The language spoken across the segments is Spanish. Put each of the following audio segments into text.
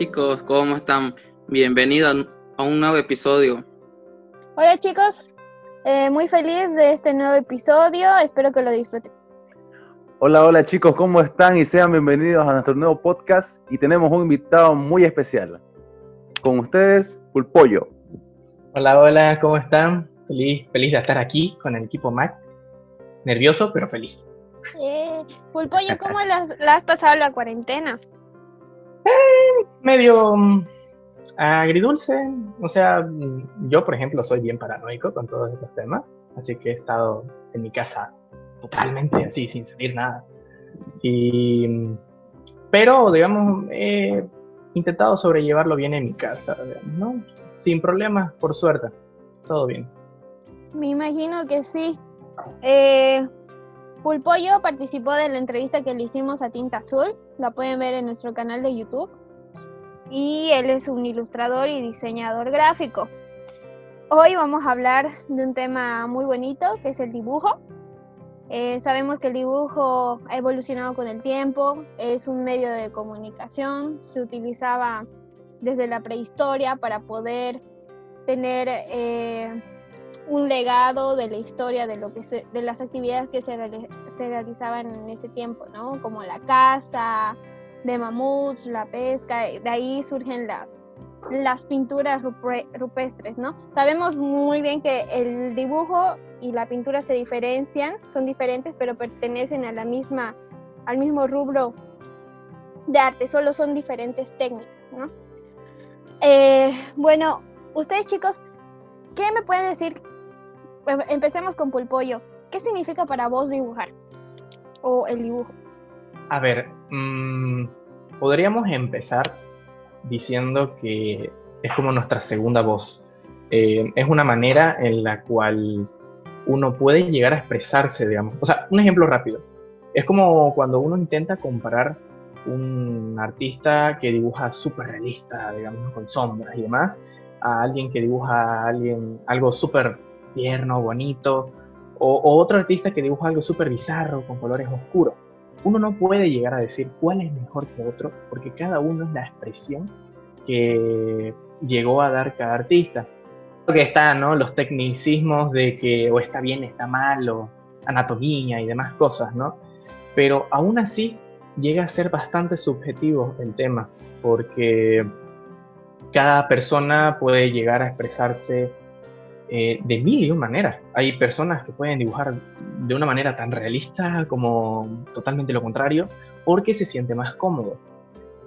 Chicos, ¿cómo están? Bienvenidos a un nuevo episodio. Hola chicos, eh, muy feliz de este nuevo episodio, espero que lo disfruten. Hola, hola chicos, ¿cómo están? Y sean bienvenidos a nuestro nuevo podcast y tenemos un invitado muy especial. Con ustedes, Pulpollo. Hola, hola, ¿cómo están? Feliz, feliz de estar aquí con el equipo Mac. Nervioso, pero feliz. Eh, Pulpollo, ¿cómo las- la has pasado la cuarentena? Medio mm, agridulce. O sea, yo, por ejemplo, soy bien paranoico con todos estos temas. Así que he estado en mi casa totalmente así, sin salir nada. Y, pero, digamos, he intentado sobrellevarlo bien en mi casa, ¿no? Sin problemas, por suerte. Todo bien. Me imagino que sí. Eh, Pulpollo participó de la entrevista que le hicimos a Tinta Azul, la pueden ver en nuestro canal de YouTube. Y él es un ilustrador y diseñador gráfico. Hoy vamos a hablar de un tema muy bonito, que es el dibujo. Eh, sabemos que el dibujo ha evolucionado con el tiempo, es un medio de comunicación, se utilizaba desde la prehistoria para poder tener eh, un legado de la historia de lo que de las actividades que se, se realizaban en ese tiempo, ¿no? Como la caza de mamuts, la pesca, y de ahí surgen las las pinturas rupestres, ¿no? Sabemos muy bien que el dibujo y la pintura se diferencian, son diferentes, pero pertenecen a la misma al mismo rubro de arte, solo son diferentes técnicas, ¿no? Eh, bueno, ustedes chicos, ¿qué me pueden decir? Em- Empecemos con Pulpollo. ¿Qué significa para vos dibujar? O el dibujo. A ver, mm, podríamos empezar diciendo que es como nuestra segunda voz. Eh, es una manera en la cual uno puede llegar a expresarse, digamos. O sea, un ejemplo rápido. Es como cuando uno intenta comparar un artista que dibuja súper realista, digamos, con sombras y demás, a alguien que dibuja a alguien, algo súper tierno, bonito, o, otro artista que dibuja algo súper bizarro, con colores oscuros uno no puede llegar a decir cuál es mejor que otro, porque cada uno es la expresión que llegó a dar cada artista. Creo que están ¿no? los tecnicismos de que o está bien, está mal, o anatomía y demás cosas, ¿no? Pero aún así llega a ser bastante subjetivo el tema, porque cada persona puede llegar a expresarse eh, de mil y un maneras. Hay personas que pueden dibujar de una manera tan realista como totalmente lo contrario, porque se siente más cómodo.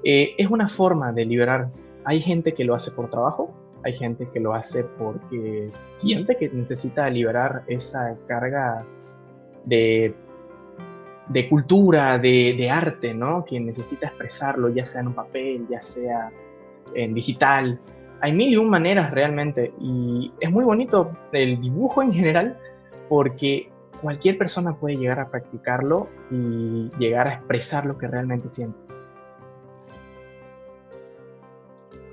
Eh, es una forma de liberar. Hay gente que lo hace por trabajo, hay gente que lo hace porque siente que necesita liberar esa carga de, de cultura, de, de arte, ¿no? Que necesita expresarlo, ya sea en un papel, ya sea en digital, hay mil y un maneras realmente y es muy bonito el dibujo en general porque cualquier persona puede llegar a practicarlo y llegar a expresar lo que realmente siente.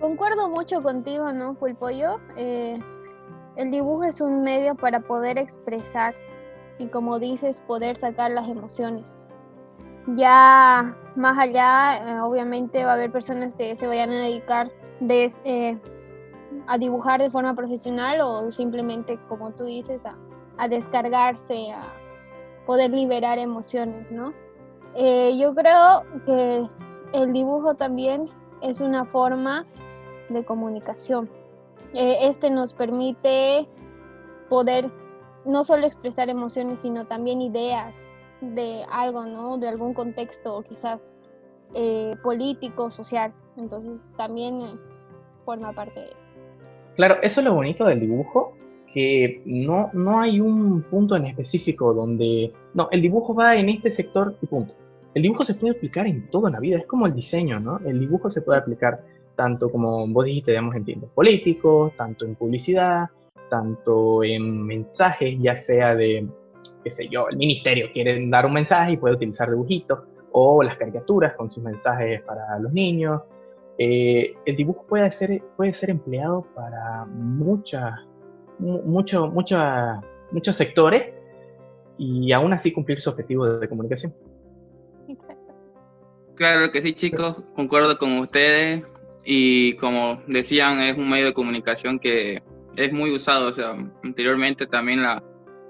Concuerdo mucho contigo, ¿no, Pulpollo? Eh, el dibujo es un medio para poder expresar y, como dices, poder sacar las emociones. Ya más allá, eh, obviamente va a haber personas que se vayan a dedicar de, eh, a dibujar de forma profesional o simplemente, como tú dices, a, a descargarse, a poder liberar emociones, ¿no? Eh, yo creo que el dibujo también es una forma de comunicación. Eh, este nos permite poder no solo expresar emociones, sino también ideas de algo, ¿no? De algún contexto quizás eh, político, social. Entonces también forma parte de eso. Claro, eso es lo bonito del dibujo, que no, no hay un punto en específico donde, no, el dibujo va en este sector y punto. El dibujo se puede aplicar en toda la vida, es como el diseño, ¿no? El dibujo se puede aplicar tanto como vos dijiste, digamos, en tiempos políticos, tanto en publicidad, tanto en mensajes, ya sea de, qué sé yo, el ministerio quiere dar un mensaje y puede utilizar dibujitos, o las caricaturas con sus mensajes para los niños. Eh, el dibujo puede ser, puede ser empleado para muchas, mucho, muchos sectores y aún así cumplir su objetivo de comunicación. Exacto. Claro que sí, chicos, concuerdo con ustedes y como decían, es un medio de comunicación que es muy usado, o sea, anteriormente también la,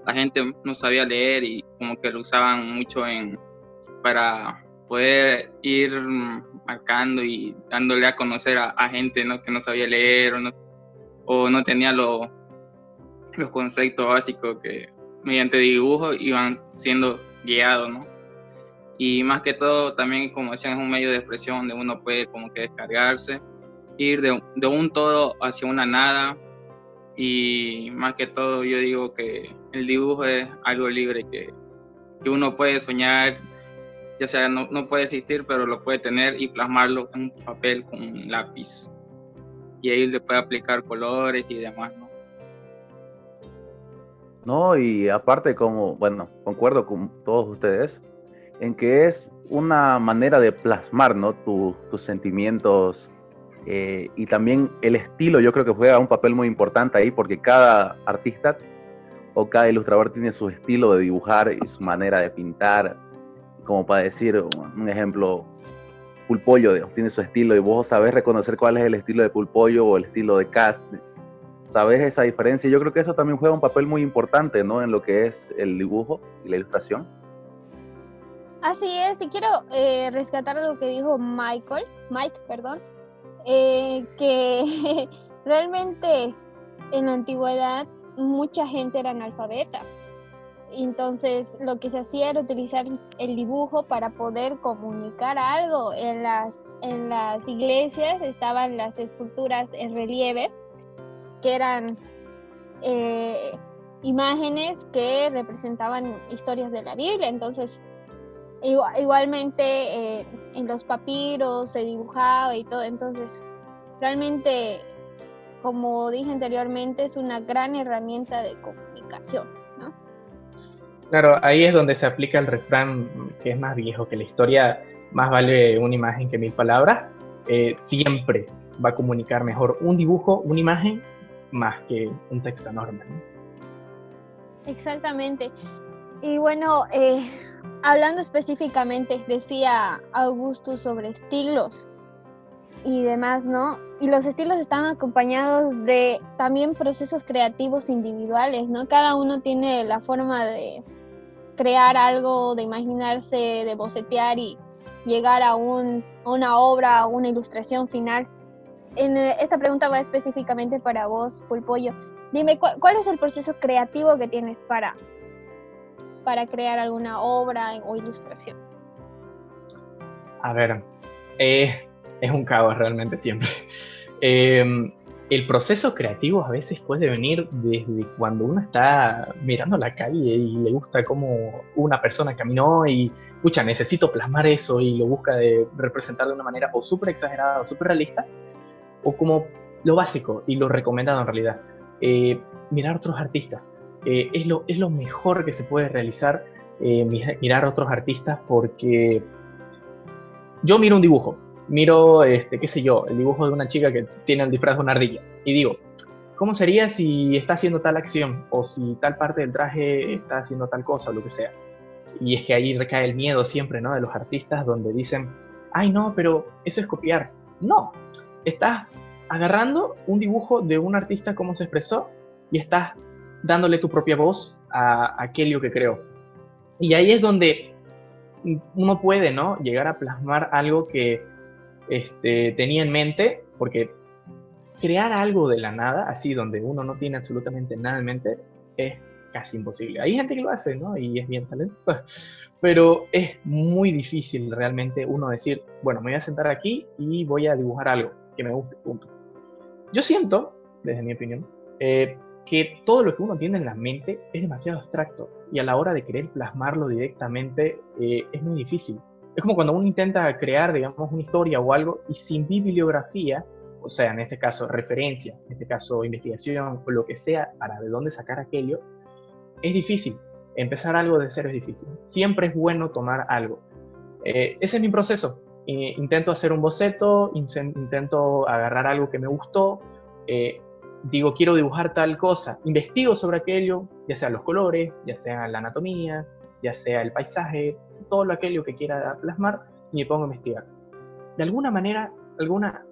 la gente no sabía leer y como que lo usaban mucho en, para poder ir marcando y dándole a conocer a, gente ¿no? que no sabía leer o no, o no tenía los conceptos básicos que mediante dibujo iban siendo guiados, ¿no? Y más que todo, también, como decían, es un medio de expresión donde uno puede como que descargarse, ir de, de un todo hacia una nada, y más que todo yo digo que el dibujo es algo libre que, que uno puede soñar, ya sea no, no, puede existir, pero lo puede tener y plasmarlo en un papel con un lápiz. Y ahí le puede aplicar colores y demás, ¿no? No, y aparte como, bueno, concuerdo con todos ustedes en que es una manera de plasmar, ¿no? tus sentimientos, eh, y también el estilo, yo creo que juega un papel muy importante ahí porque cada artista o cada ilustrador tiene su estilo de dibujar y su manera de pintar. Como para decir un ejemplo, Pulpollo tiene su estilo y vos sabés reconocer cuál es el estilo de Pulpollo o el estilo de Cast. Sabes esa diferencia. Yo creo que eso también juega un papel muy importante ¿no? en lo que es el dibujo y la ilustración. Así es, y quiero eh, rescatar lo que dijo Michael, Mike, perdón, eh, que realmente en la antigüedad mucha gente era analfabeta. Entonces lo que se hacía era utilizar el dibujo para poder comunicar algo. En las, en las iglesias estaban las esculturas en relieve, que eran eh, imágenes que representaban historias de la Biblia. Entonces igualmente eh, en los papiros se dibujaba y todo, entonces realmente, como dije anteriormente, es una gran herramienta de comunicación. Claro, ahí es donde se aplica el refrán que es más viejo, que la historia más vale una imagen que mil palabras. Eh, siempre va a comunicar mejor un dibujo, una imagen, más que un texto enorme. Exactamente. Y bueno, eh, hablando específicamente, decía Augusto sobre estilos y demás, ¿no? Y los estilos están acompañados de también procesos creativos individuales, ¿no? Cada uno tiene la forma de crear algo, de imaginarse, de bocetear y llegar a, un, una obra, a una ilustración final. En, eh, esta pregunta va específicamente para vos, Pulpollo. Dime, ¿cuál es el proceso creativo que tienes para para crear alguna obra o ilustración? A ver, eh, es un caos realmente siempre. Em, el proceso creativo a veces puede venir desde cuando uno está mirando la calle y le gusta cómo una persona caminó y, escucha, necesito plasmar eso y lo busca de representar de una manera o súper exagerada o súper realista, o como lo básico y lo recomendado en realidad, eh, mirar otros artistas. Eh, es, lo, es lo mejor que se puede realizar, eh, mirar otros artistas, porque yo miro un dibujo, miro, este, qué sé yo, el dibujo de una chica que tiene el disfraz de una ardilla, y digo, ¿cómo sería si está haciendo tal acción? O si tal parte del traje está haciendo tal cosa, o lo que sea. Y es que ahí recae el miedo siempre, ¿no? De los artistas donde dicen, ay, no, pero eso es copiar. No, estás agarrando un dibujo de un artista como se expresó y estás dándole tu propia voz a, aquello que creo. Y ahí es donde uno puede, ¿no? Llegar a plasmar algo que este, tenía en mente, porque crear algo de la nada, así donde uno no tiene absolutamente nada en mente, es casi imposible. Hay gente que lo hace, ¿no? Y es bien talentoso. Pero es muy difícil realmente uno decir, bueno, me voy a sentar aquí y voy a dibujar algo que me guste, punto. Yo siento, desde mi opinión, eh, que todo lo que uno tiene en la mente es demasiado abstracto y a la hora de querer plasmarlo directamente eh, es muy difícil. Es como cuando uno intenta crear, digamos, una historia o algo y sin bibliografía, o sea, en este caso referencia, en este caso investigación o lo que sea para de dónde sacar aquello, es difícil. Empezar algo de cero es difícil. Siempre es bueno tomar algo. Eh, ese es mi proceso. intento hacer un boceto, intento agarrar algo que me gustó, eh, digo, quiero dibujar tal cosa, investigo sobre aquello, ya sea los colores, ya sea la anatomía, ya sea el paisaje, todo lo aquello que quiera plasmar, y me pongo a investigar. De alguna manera, alguna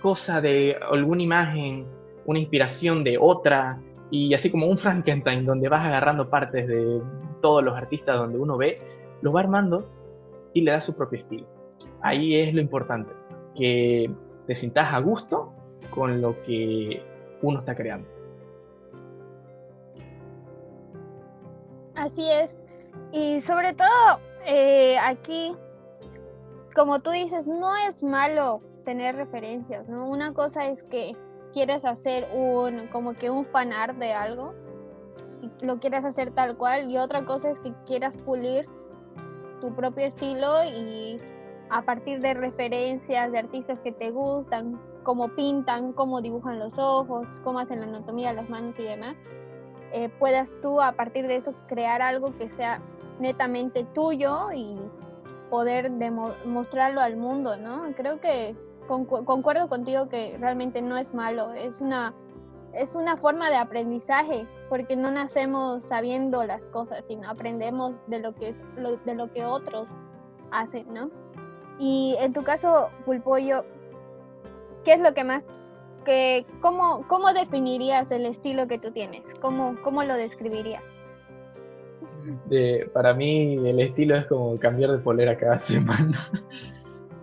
cosa de alguna imagen, una inspiración de otra, y así como un Frankenstein donde vas agarrando partes de todos los artistas donde uno ve, lo va armando y le da su propio estilo. Ahí es lo importante, que te sientas a gusto con lo que uno está creando. Así es. Y sobre todo eh, aquí, como tú dices, no es malo tener referencias, ¿no? Una cosa es que quieres hacer un, como que un fanart de algo, y lo quieres hacer tal cual, y otra cosa es que quieras pulir tu propio estilo y a partir de referencias de artistas que te gustan, cómo pintan, cómo dibujan los ojos, cómo hacen la anatomía de las manos y demás, eh, puedas tú a partir de eso crear algo que sea netamente tuyo y poder demostrarlo al mundo, ¿no? Creo que concuerdo contigo que realmente no es malo, es una, es una forma de aprendizaje, porque no nacemos sabiendo las cosas, sino aprendemos de lo que, de lo que otros hacen, ¿no? Y en tu caso, Pulpollo, ¿qué es lo que más, que, cómo, cómo definirías el estilo que tú tienes? ¿Cómo, cómo lo describirías? para mí el estilo es como cambiar de polera cada semana.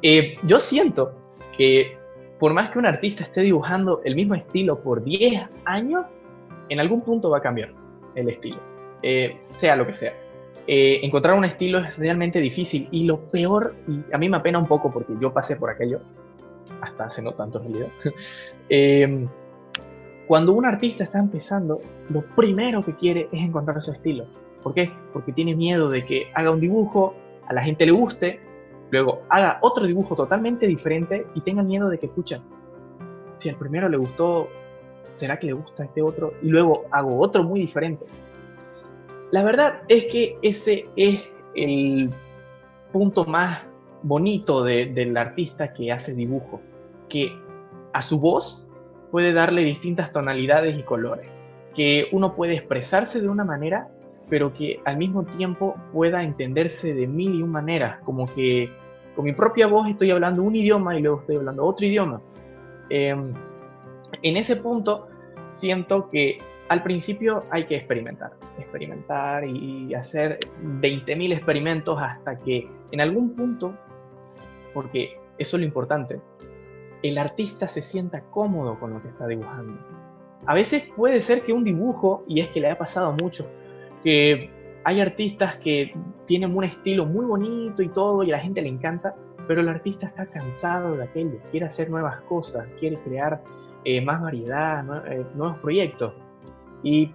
Eh, yo siento que por más que un artista esté dibujando el mismo estilo por 10 años, en algún punto va a cambiar el estilo, eh, sea lo que sea. Eh, encontrar un estilo es realmente difícil y lo peor, y a mí me apena un poco porque yo pasé por aquello, hasta hace no tanto en realidad, eh, cuando un artista está empezando, lo primero que quiere es encontrar su estilo. ¿Por qué? Porque tiene miedo de que haga un dibujo, a la gente le guste, luego haga otro dibujo totalmente diferente y tenga miedo de que, escuchen, si al primero le gustó, ¿será que le gusta este otro? Y luego hago otro muy diferente. La verdad es que ese es el punto más bonito del artista que hace dibujo, que a su voz puede darle distintas tonalidades y colores, que uno puede expresarse de una manera, pero que al mismo tiempo pueda entenderse de mil y un maneras, como que con mi propia voz estoy hablando un idioma y luego estoy hablando otro idioma. Em, en ese punto siento que al principio hay que experimentar, experimentar y hacer 20.000 experimentos hasta que en algún punto, porque eso es lo importante, el artista se sienta cómodo con lo que está dibujando. A veces puede ser que un dibujo, y es que le ha pasado mucho, que hay artistas que tienen un estilo muy bonito y todo, y a la gente le encanta, pero el artista está cansado de aquello, quiere hacer nuevas cosas, quiere crear eh, más variedad, eh, nuevos proyectos y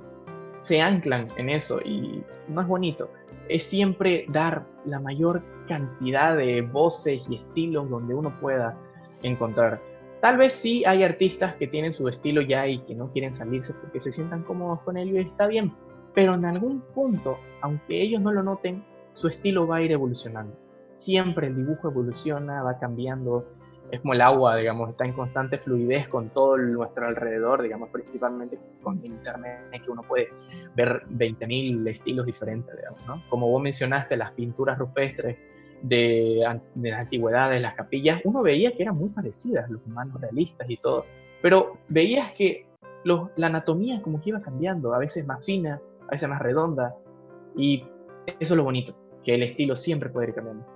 se anclan en eso y no es bonito. Es siempre dar la mayor cantidad de voces y estilos donde uno pueda encontrar. Tal vez sí hay artistas que tienen su estilo ya y que no quieren salirse porque se sientan cómodos con él y está bien, pero en algún punto, aunque ellos no lo noten, su estilo va a ir evolucionando. Siempre el dibujo evoluciona, va cambiando, es como el agua, digamos, está en constante fluidez con todo nuestro alrededor, digamos, principalmente con internet, que uno puede ver 20.000 estilos diferentes, digamos, ¿no? Como vos mencionaste, las pinturas rupestres de, de, las antigüedades, las capillas, uno veía que eran muy parecidas, los humanos realistas y todo, pero veías que los, la anatomía como que iba cambiando, a veces más fina, a veces más redonda, y eso es lo bonito, que el estilo siempre puede ir cambiando.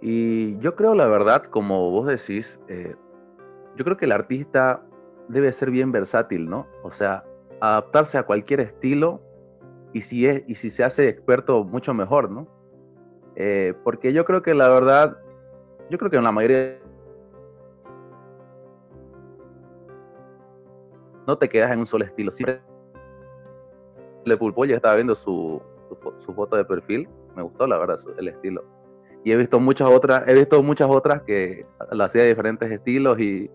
Y yo creo, la verdad, como vos decís, eh, yo creo que el artista debe ser bien versátil, ¿no? O sea, adaptarse a cualquier estilo y si, es, y si se hace experto, mucho mejor, ¿no? Eh, porque yo creo que la verdad, yo creo que en la mayoría no te quedas en un solo estilo. Si le pulpo, ya estaba viendo su, su, foto de perfil, me gustó la verdad el estilo. Y he visto muchas otras, he visto muchas otras que la hacía de diferentes estilos y,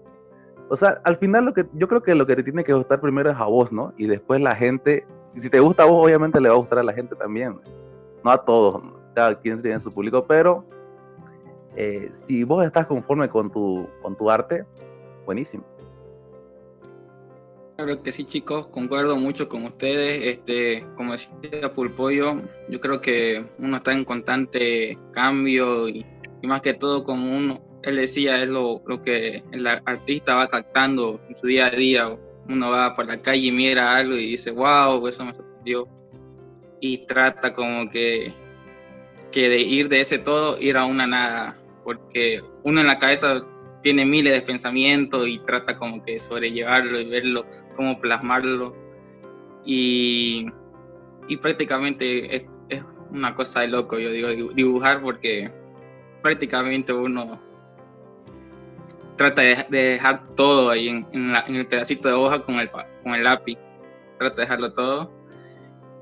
o sea, al final lo que yo creo que lo que te tiene que gustar primero es a vos, ¿no? Y después la gente, si te gusta a vos, obviamente le va a gustar a la gente también. No a todos, cada quien tiene su público, pero eh, si vos estás conforme con tu, con tu arte, buenísimo. Claro que sí, chicos, concuerdo mucho con ustedes. Este, como decía Pulpoyo, yo creo que uno está en constante cambio y, más que todo, como uno, él decía, es lo, lo, que el artista va captando en su día a día. Uno va por la calle y mira algo y dice, wow, eso me sorprendió. Y trata como que, que de ir de ese todo, ir a una nada. Porque uno en la cabeza tiene miles de pensamientos y trata como que sobrellevarlo y verlo, cómo plasmarlo. Y, y prácticamente es, es, una cosa de loco, yo digo, dibujar porque prácticamente uno trata de, dejar todo ahí en, en, el pedacito de hoja con el, con el lápiz. Trata de dejarlo todo.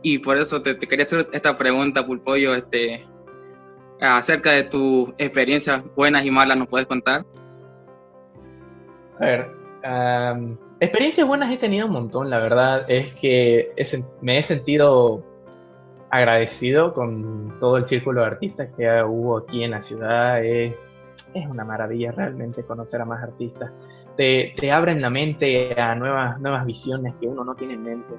Y por eso te, quería hacer esta pregunta, Pulpollo, este, acerca de tus experiencias buenas y malas, ¿nos puedes contar? A ver, experiencias buenas he tenido un montón, la verdad es que me he sentido agradecido con todo el círculo de artistas que hubo aquí en la ciudad. Es, es una maravilla realmente conocer a más artistas. Te, te, abren la mente a nuevas, nuevas visiones que uno no tiene en mente.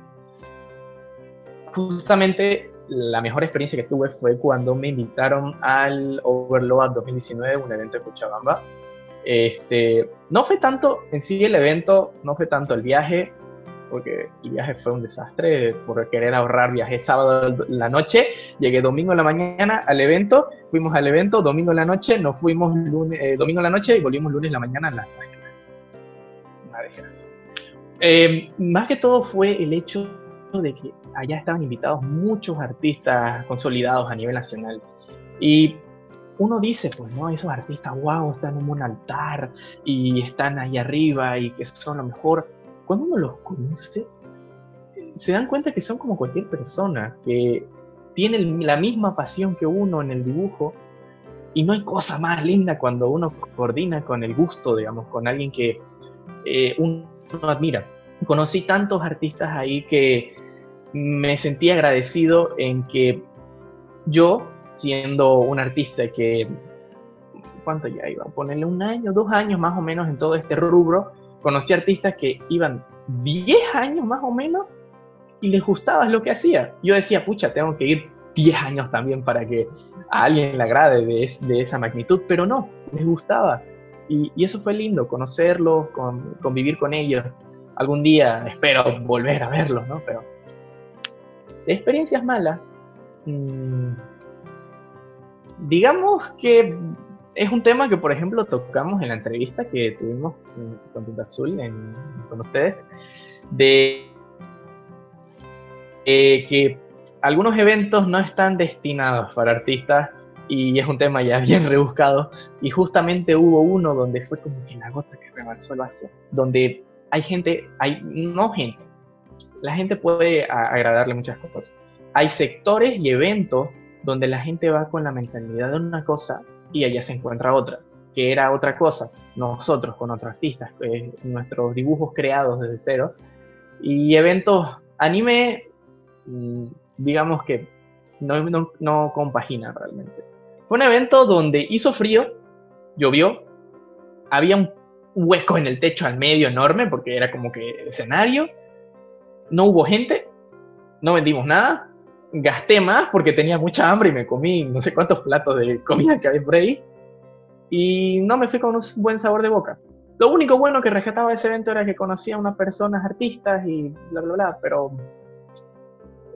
Justamente la mejor experiencia que tuve fue cuando me invitaron al Overload 2019, un evento de Cochabamba, este, no fue tanto en sí el evento, no fue tanto el viaje, porque el viaje fue un desastre por querer ahorrar. Viajé sábado la noche, llegué domingo en la mañana al evento, fuimos al evento, domingo en la noche, nos fuimos lunes, eh, domingo en la noche y volvimos lunes en la mañana a las Una eh, más que todo fue el hecho de que allá estaban invitados muchos artistas consolidados a nivel nacional. Y uno dice, pues, ¿no? Esos artistas, wow, están en un altar y están ahí arriba y que son lo mejor. Cuando uno los conoce, se dan cuenta que son como cualquier persona, que tienen la misma pasión que uno en el dibujo y no hay cosa más linda cuando uno coordina con el gusto, digamos, con alguien que eh, uno admira. Conocí tantos artistas ahí que me sentí agradecido en que yo siendo un artista que, ¿cuánto ya iba? Ponerle un año, dos años más o menos en todo este rubro, conocí artistas que iban 10 años más o menos y les gustaba lo que hacía. Yo decía, pucha, tengo que ir 10 años también para que a alguien le agrade de, esa magnitud, pero no, les gustaba. Y, eso fue lindo, conocerlos, con, convivir con ellos. Algún día espero volver a verlos, ¿no? Pero de experiencias malas, mmm, digamos que es un tema que, por ejemplo, tocamos en la entrevista que tuvimos con Tinta Azul con ustedes, de que algunos eventos no están destinados para artistas y es un tema ya bien rebuscado. Y justamente hubo uno donde fue como que la gota que rebalsó el vaso, donde hay gente, hay no gente, la gente puede agradarle muchas cosas. Hay sectores y eventos donde la gente va con la mentalidad de una cosa y allá se encuentra otra, que era otra cosa, nosotros con otros artistas, eh, nuestros dibujos creados desde cero, y eventos anime, mm, digamos que no, no, no compaginan realmente. Fue un evento donde hizo frío, llovió, había un hueco en el techo al medio enorme porque era como que escenario, no hubo gente, no vendimos nada, gasté más porque tenía mucha hambre y me comí no sé cuántos platos de comida que había por ahí. Y no me fui con un buen sabor de boca. Lo único bueno que rescataba de ese evento era que conocía a unas personas artistas y bla, bla, bla, pero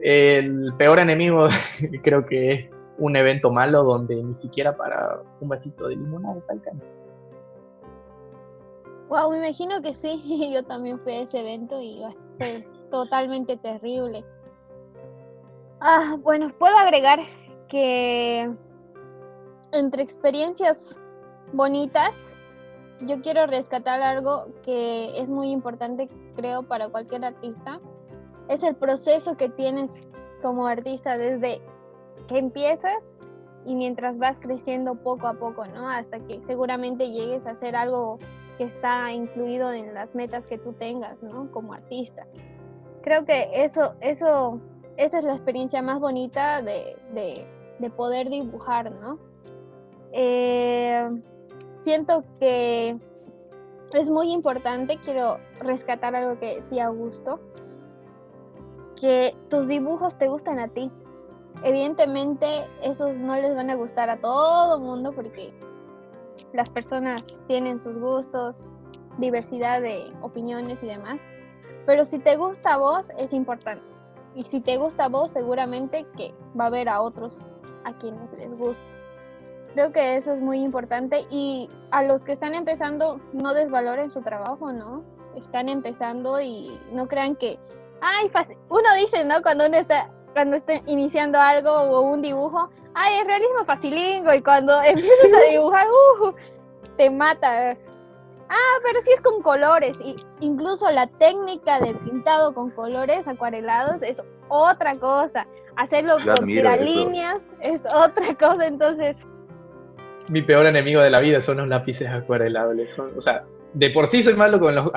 el peor enemigo creo que es un evento malo donde ni siquiera para un vasito de limonada está el Wow, me imagino que sí, yo también fui a ese evento y fue totalmente terrible. Ah, bueno, puedo agregar que entre experiencias bonitas, yo quiero rescatar algo que es muy importante, creo, para cualquier artista. Es el proceso que tienes como artista desde que empiezas y mientras vas creciendo poco a poco, ¿no? Hasta que seguramente llegues a hacer algo que está incluido en las metas que tú tengas, ¿no? Como artista. Creo que eso, eso, esa es la experiencia más bonita de, de, poder dibujar, ¿no? Eh, siento que es muy importante, quiero rescatar algo que decía Augusto, que tus dibujos te gustan a ti. Evidentemente esos no les van a gustar a todo mundo porque las personas tienen sus gustos, diversidad de opiniones y demás. Pero si te gusta a vos es importante. Y si te gusta a vos seguramente que va a haber a otros a quienes les gusta. Creo que eso es muy importante y a los que están empezando no desvaloren su trabajo, ¿no? Están empezando y no crean que, ay, fácil. uno dice, ¿no? Cuando uno está, cuando está iniciando algo o un dibujo, ay, es realismo facilingo y cuando empiezas a dibujar, uh, te matas. Ah, pero sí es con colores. Y incluso la técnica de pintado con colores acuarelados es otra cosa. Hacerlo con líneas es otra cosa. Entonces, mi peor enemigo de la vida son los lápices acuarelables. o sea, de por sí soy malo con, los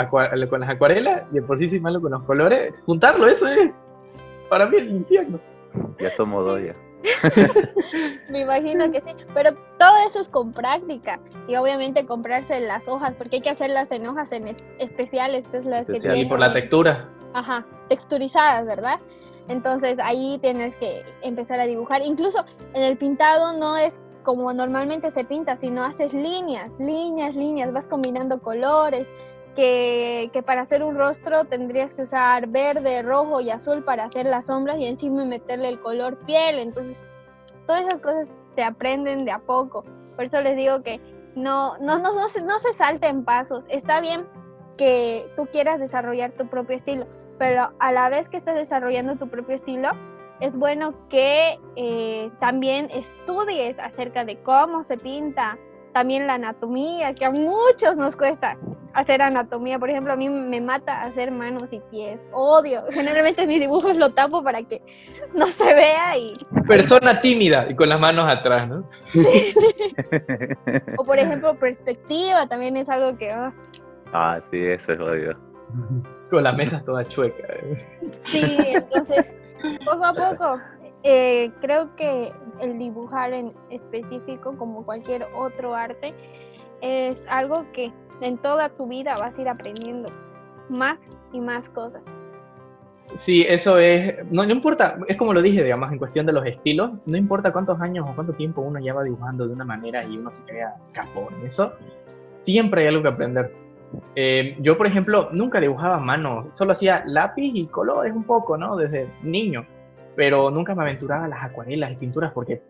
con las acuarelas y de por sí soy malo con los colores. Juntarlo, eso es para mí el infierno. Ya somos dos ya. Me imagino que sí, pero todo eso es con práctica y obviamente comprarse las hojas, porque hay que hacerlas en hojas en especiales, es las que Y por la textura. Ajá, texturizadas, ¿verdad? Entonces ahí tienes que empezar a dibujar. Incluso en el pintado no es como normalmente se pinta, sino haces líneas, líneas, líneas, vas combinando colores, que, para hacer un rostro tendrías que usar verde, rojo y azul para hacer las sombras y encima meterle el color piel. Entonces, todas esas cosas se aprenden de a poco. Por eso les digo que no, no, no, no, se, no se salten pasos. Está bien que tú quieras desarrollar tu propio estilo, pero a la vez que estás desarrollando tu propio estilo, es bueno que eh, también estudies acerca de cómo se pinta, también la anatomía, que a muchos nos cuesta hacer anatomía. Por ejemplo, a mí me mata hacer manos y pies. Odio. Generalmente mis dibujos lo tapo para que no se vea y... Persona tímida y con las manos atrás, ¿no? o por ejemplo, perspectiva también es algo que... Ah, ah sí, eso es odio. Con la mesa toda chueca. Sí, entonces, poco a poco, eh, creo que el dibujar en específico, como cualquier otro arte, es algo que en toda tu vida vas a ir aprendiendo más y más cosas. Sí, eso es, no, no, importa, es como lo dije, digamos, en cuestión de los estilos, no importa cuántos años o cuánto tiempo uno lleva dibujando de una manera y uno se crea capón, eso, siempre hay algo que aprender. Eh, yo, por ejemplo, nunca dibujaba a mano, solo hacía lápiz y colores un poco, ¿no? Desde niño, pero nunca me aventuraba a las acuarelas y pinturas porque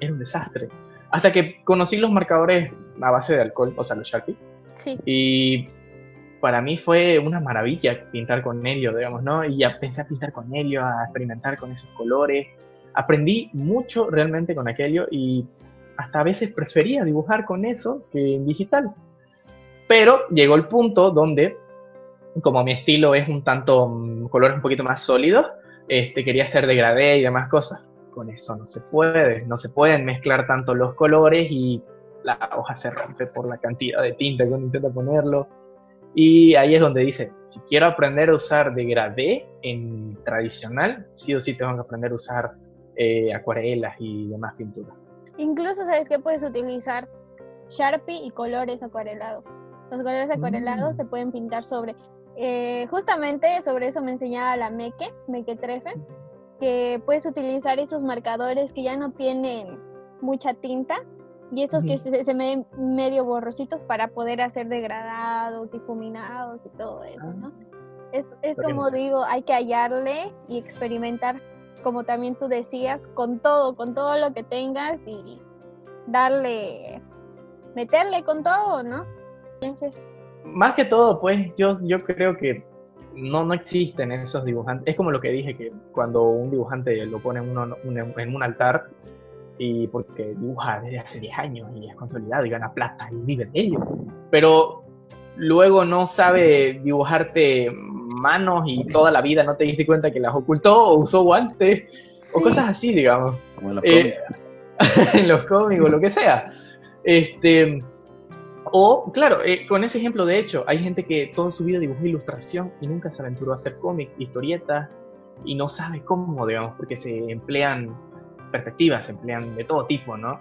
era un desastre. Hasta que conocí los marcadores a base de alcohol, o sea, los Sharpie. Sí. Y para mí fue una maravilla pintar con helio, digamos, ¿no? Y ya pensé a pintar con helio, a experimentar con esos colores. Aprendí mucho realmente con aquello y hasta a veces prefería dibujar con eso que en digital. Pero llegó el punto donde, como mi estilo es un tanto, mm, colores un poquito más sólidos, este, quería hacer degradé y demás cosas. Con eso no se puede, no se pueden mezclar tanto los colores y la hoja se rompe por la cantidad de tinta que uno intenta ponerlo. Y ahí es donde dice, si quiero aprender a usar degradé en tradicional, sí o sí tengo que aprender a usar eh, acuarelas y demás pinturas. Incluso sabes que puedes utilizar Sharpie y colores acuarelados. Los colores acuarelados mm. se pueden pintar sobre. Eh, justamente sobre eso me enseñaba la Meque, Meque Trefe, que puedes utilizar esos marcadores que ya no tienen mucha tinta y esos que se, se ven medio borrositos para poder hacer degradados, difuminados y todo eso, ¿no? Ah. Es, es como digo, hay que hallarle y experimentar, como también tú decías, con todo, con todo lo que tengas y darle, meterle con todo, ¿no? Más que todo, pues yo, yo creo que no, no existen esos dibujantes. Es como lo que dije, que cuando un dibujante lo pone en, uno, en un altar, y porque dibuja desde hace 10 años y es consolidado y gana plata y vive de ello. Pero luego no sabe dibujarte manos y toda la vida no te diste cuenta que las ocultó o usó guantes o cosas así, digamos. Como en los Eh, en los cómics o lo que sea. Este, o, claro, eh, con ese ejemplo, de hecho, hay gente que toda su vida dibujó ilustración y nunca se aventuró a hacer cómic, historietas, y no sabe cómo, digamos, porque se emplean perspectivas, se emplean de todo tipo, ¿no?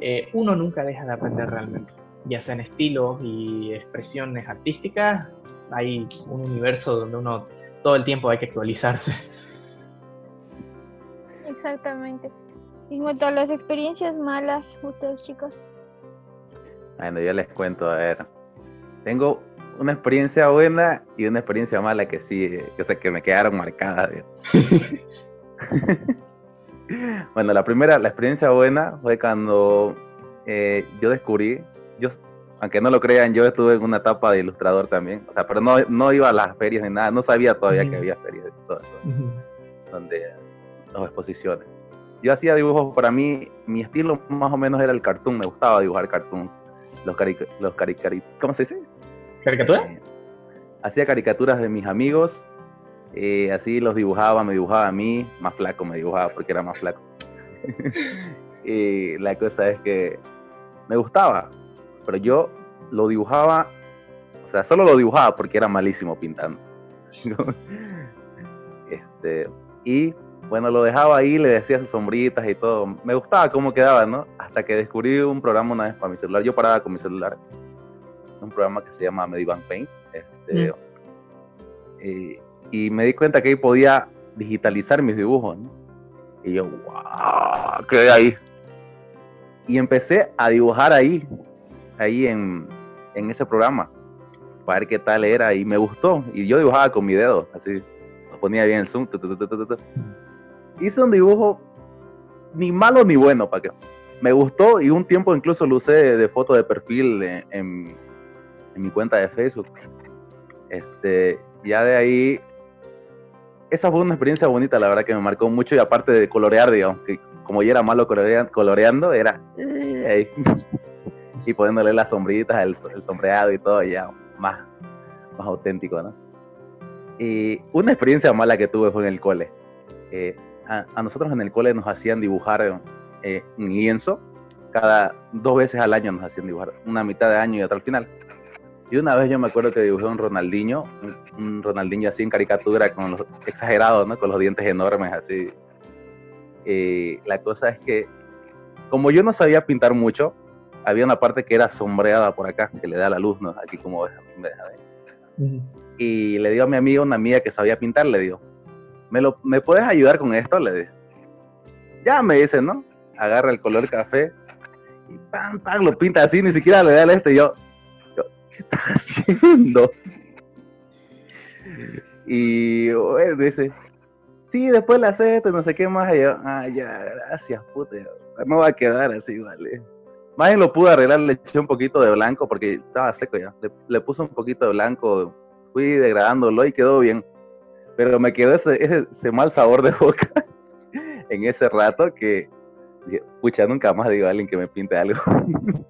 Eh, uno nunca deja de aprender realmente, ya sea en estilos y expresiones artísticas, hay un universo donde uno todo el tiempo hay que actualizarse. Exactamente. Y en cuanto a las experiencias malas, ustedes chicos. Bueno, yo les cuento, a ver. Tengo una experiencia buena y una experiencia mala que sí, que, sé que me quedaron marcadas. bueno, la primera, la experiencia buena fue cuando eh, yo descubrí, yo, aunque no lo crean, yo estuve en una etapa de ilustrador también, o sea, pero no, no iba a las ferias ni nada, no sabía todavía que había ferias y todo eso, donde, o exposiciones. Yo hacía dibujos, para mí, mi estilo más o menos era el cartoon, me gustaba dibujar cartoons, los caric los ¿cómo se dice? ¿Caricatura? Eh, hacía caricaturas de mis amigos, eh, así los dibujaba, me dibujaba a mí, más flaco me dibujaba porque era más flaco. y la cosa es que me gustaba, pero yo lo dibujaba, o sea, solo lo dibujaba porque era malísimo pintando. este, y bueno, lo dejaba ahí, le decía sus sombritas y todo. Me gustaba cómo quedaba, ¿no? Hasta que descubrí un programa una vez para mi celular. Yo paraba con mi celular un programa que se llama Medibank Paint. Este, eh, y me di cuenta que ahí podía digitalizar mis dibujos. ¿no? Y yo, wow, quedé ahí. Y empecé a dibujar ahí, ahí en, en ese programa, para ver qué tal era. Y me gustó. Y yo dibujaba con mi dedo, así. Lo ponía bien el zoom. tu, tu, tu. Hice un dibujo ni malo ni bueno, para que me gustó y un tiempo incluso lo usé de, foto de perfil en, en- en mi cuenta de Facebook. Este, ya de ahí, esa fue una experiencia bonita, la verdad que me marcó mucho y aparte de colorear, digamos, que como yo era malo colorea- coloreando, era eh, y poniéndole las sombritas, el, el sombreado y todo, ya más, más auténtico, ¿no? Y una experiencia mala que tuve fue en el cole. Eh, a, a nosotros en el cole nos hacían dibujar eh, en lienzo, cada dos veces al año nos hacían dibujar, una mitad de año y otra al final. Y una vez yo me acuerdo que dibujé un Ronaldinho, un, un Ronaldinho así en caricatura, con los exagerados, ¿no? Con los dientes enormes así. Y la cosa es que, como yo no sabía pintar mucho, había una parte que era sombreada por acá, que le da la luz, ¿no? Aquí como ves, me deja ver. Ujú. Y le digo a mi amiga, una amiga que sabía pintar, le digo, ¿me, lo, ¿me puedes ayudar con esto? Le dije. Ya me dice, ¿no? Agarra el color café y pam, pam, lo pinta así, ni siquiera le da el este. Y yo, yo, ¿qué estás haciendo? Y bueno, dice, sí, después le haces esto, no sé qué más. Y yo, ah, ya, gracias, puta. No va a quedar así, vale. Más bien lo pude arreglar, le eché un poquito de blanco porque estaba seco ya. Le, le puse un poquito de blanco, fui degradándolo y quedó bien. Pero me quedó ese, ese, mal sabor de boca en ese rato que, pucha, nunca más digo a alguien que me pinte algo.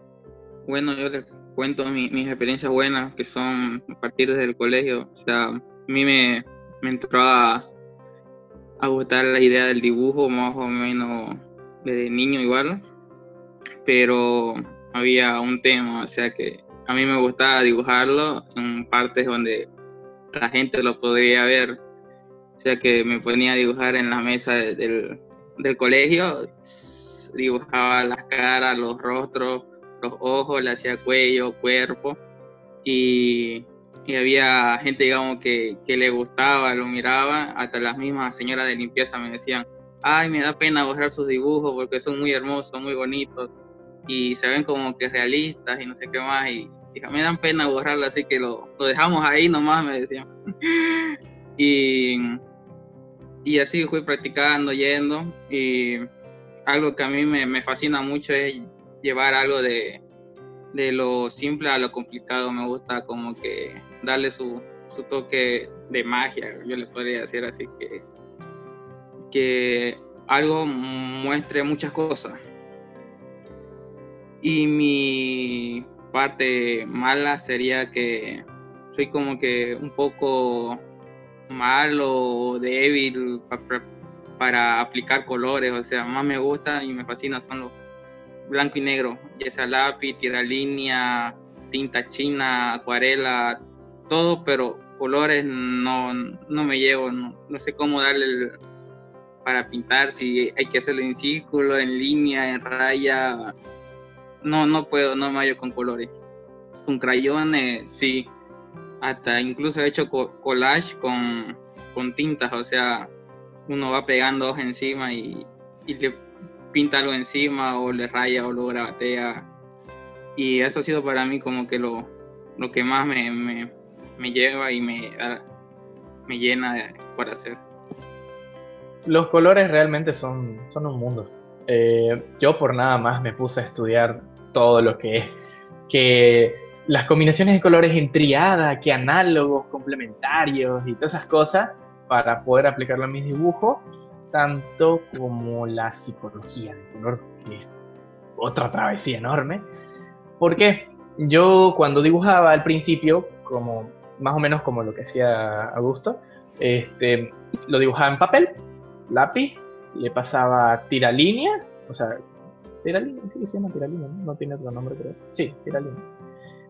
Bueno, yo les cuento mi- mis experiencias buenas, que son a partir desde el colegio. O sea, a mí me, me entró a, a gustar la idea del dibujo, más o menos desde niño igual. Pero había un tema, o sea que a mí me gustaba dibujarlo en partes donde la gente lo podría ver. O sea que me ponía a dibujar en la mesa de- del, del colegio, dibujaba las caras, los rostros, los ojos, le hacía cuello, cuerpo. Y, y había gente, digamos, que, que le gustaba, lo miraba. Hasta las mismas señoras de limpieza me decían, ay, me da pena borrar sus dibujos porque son muy hermosos, muy bonitos. Y se ven como que realistas y no sé qué más. Y, y me dan pena borrarlo, así que lo, lo dejamos ahí nomás, me decían. y, y así fui practicando, yendo. Y algo que a mí me, me fascina mucho es llevar algo de, de lo simple a lo complicado. Me gusta como que darle su, su toque de magia, yo le podría decir así, que, que algo muestre muchas cosas. Y mi parte mala sería que soy como que un poco malo o débil para aplicar colores, o sea, más me gusta y me fascina son los blanco y negro, ya sea lápiz, tira línea, tinta china, acuarela, todo, pero colores no, no me llevo, no, no sé cómo darle para pintar, si hay que hacerlo en círculo, en línea, en raya, no, no puedo, no me hallo con colores. Con crayones, sí, hasta incluso he hecho collage con, con tintas, o sea, uno va pegando hojas encima y, y, le pinta algo encima o le raya o lo grabatea. Y eso ha sido para mí como que lo, lo que más me, me, me lleva y me, me llena por hacer. Los colores realmente son, son un mundo. Eh, yo por nada más me puse a estudiar todo lo que es, que las combinaciones de colores en triada, que análogos, complementarios y todas esas cosas para poder aplicarlo a mis dibujos, tanto como la psicología del color, que es otra travesía enorme. Porque yo cuando dibujaba al principio, como más o menos como lo que hacía Augusto, este, lo dibujaba en papel, lápiz, le pasaba tiralínea, o sea, tiralínea, ¿qué se llama tiralínea? No, no tiene otro nombre, creo. Sí, tiralínea.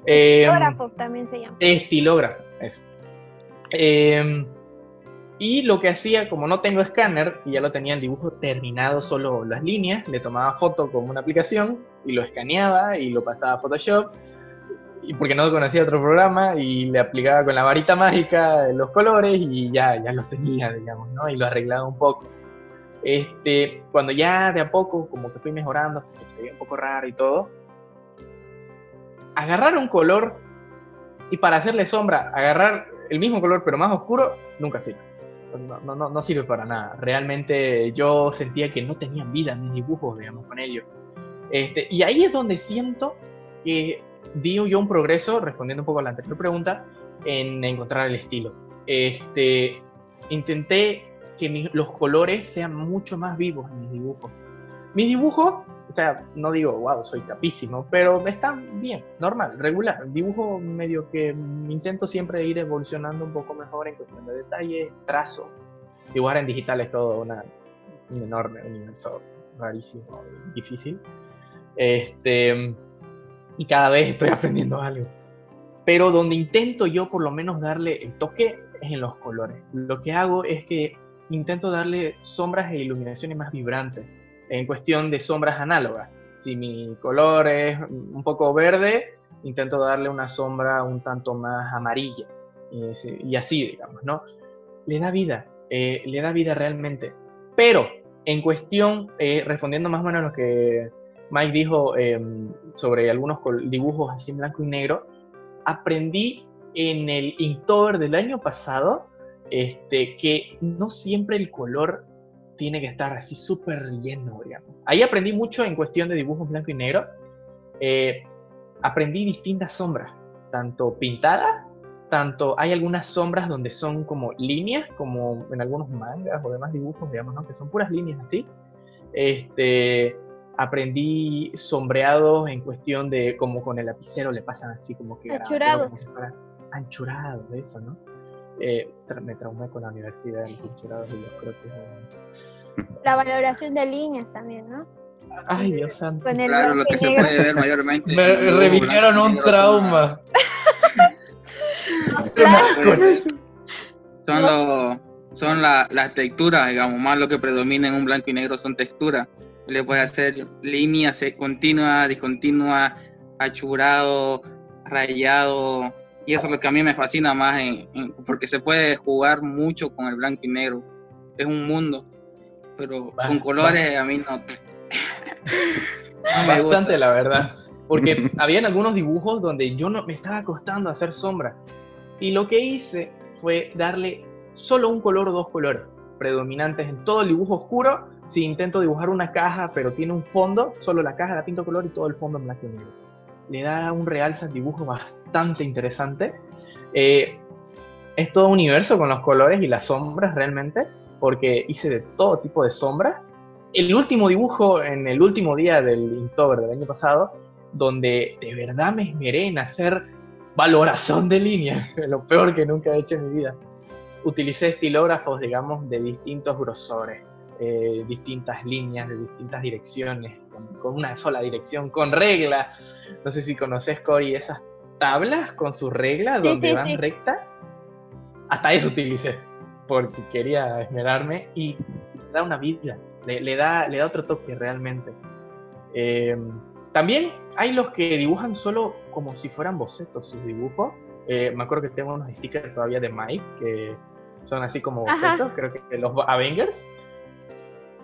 Estilógrafo em, también se llama. Estilógrafo, eso. Eh, y lo que hacía, como no tengo escáner y ya lo tenía el dibujo terminado, solo las líneas, le tomaba foto con una aplicación y lo escaneaba y lo pasaba a Photoshop. Y porque no conocía otro programa y le aplicaba con la varita mágica los colores y ya, ya los tenía, digamos, ¿no? Y lo arreglaba un poco. Este, cuando ya de a poco, como que fui mejorando, se veía un poco raro y todo, agarrar un color y para hacerle sombra, agarrar el mismo color pero más oscuro, nunca sirve no, no, no, sirve para nada. Realmente yo sentía que no tenían vida mis dibujos, digamos, con ellos. Este, y ahí es donde siento que di yo un progreso, respondiendo un poco a la anterior pregunta, en encontrar el estilo. Este, intenté que los colores sean mucho más vivos en mis dibujos. Mis dibujos o sea, no digo, wow, soy capísimo, pero está bien, normal, regular. Dibujo medio que intento siempre ir evolucionando un poco mejor en cuestión de detalle, trazo. Dibujar en digital es todo una, un enorme universo rarísimo, difícil. Este, y cada vez estoy aprendiendo algo. Pero donde intento yo por lo menos darle el toque es en los colores. Lo que hago es que intento darle sombras e iluminaciones más vibrantes en cuestión de sombras análogas. Si mi color es un poco verde, intento darle una sombra un tanto más amarilla. Y, así, digamos, ¿no? Le da vida, eh, le da vida realmente. Pero en cuestión, eh, respondiendo más o menos a lo que Mike dijo em, sobre algunos dibujos así en blanco y negro, aprendí en el Inktober del año pasado este, que no siempre el color tiene que estar así súper lleno, digamos. Ahí aprendí mucho en cuestión de dibujos blanco y negro. Eh, aprendí distintas sombras, tanto pintadas, tanto hay algunas sombras donde son como líneas, como en algunos mangas o demás dibujos, digamos, ¿no? que son puras líneas así. Este, aprendí sombreados en cuestión de como con el lapicero le pasan así como que... Anchurados. Anchurados, eso, ¿no? Eh, me traumé con la universidad, los anchurados y los croquis. La valoración de líneas también, ¿no? Ay, Dios santo. claro, lo que se puede ver mayormente. Me revivieron un trauma. son lo, son las texturas, digamos, más lo que predomina en un blanco y negro son texturas. Le puede hacer líneas continuas, discontinuas, achurado, rayado. Y eso es lo que a mí me fascina más, porque se puede jugar mucho con el blanco y negro. Es un mundo pero con colores a mí no. Bastante, la verdad. Porque habían algunos dibujos donde yo no me estaba costando hacer sombra. Y lo que hice fue darle solo un color o dos colores predominantes en todo el dibujo oscuro. Si intento dibujar una caja, pero tiene un fondo, solo la caja la pinto color y todo el fondo en blanco y negro. Le da un realza al dibujo bastante interesante. Eh, es todo universo con los colores y las sombras realmente porque hice de todo tipo de sombras. El último dibujo en el último día del Inktober del año pasado donde de verdad me esmeré en hacer valoración de línea, lo peor que nunca he hecho en mi vida. Utilicé estilógrafos, digamos, de distintos grosores, eh, distintas líneas, de distintas direcciones, con, una sola dirección, con regla. No sé si conoces, Cory, esas tablas con sus reglas donde van recta. Hasta eso utilicé, porque quería esmerarme y le da una vida, le, da, le da otro toque realmente. Eh, también hay los que dibujan solo como si fueran bocetos sus dibujos. Eh, me acuerdo que tengo unos stickers todavía de Mike que son así como bocetos, creo que los Avengers.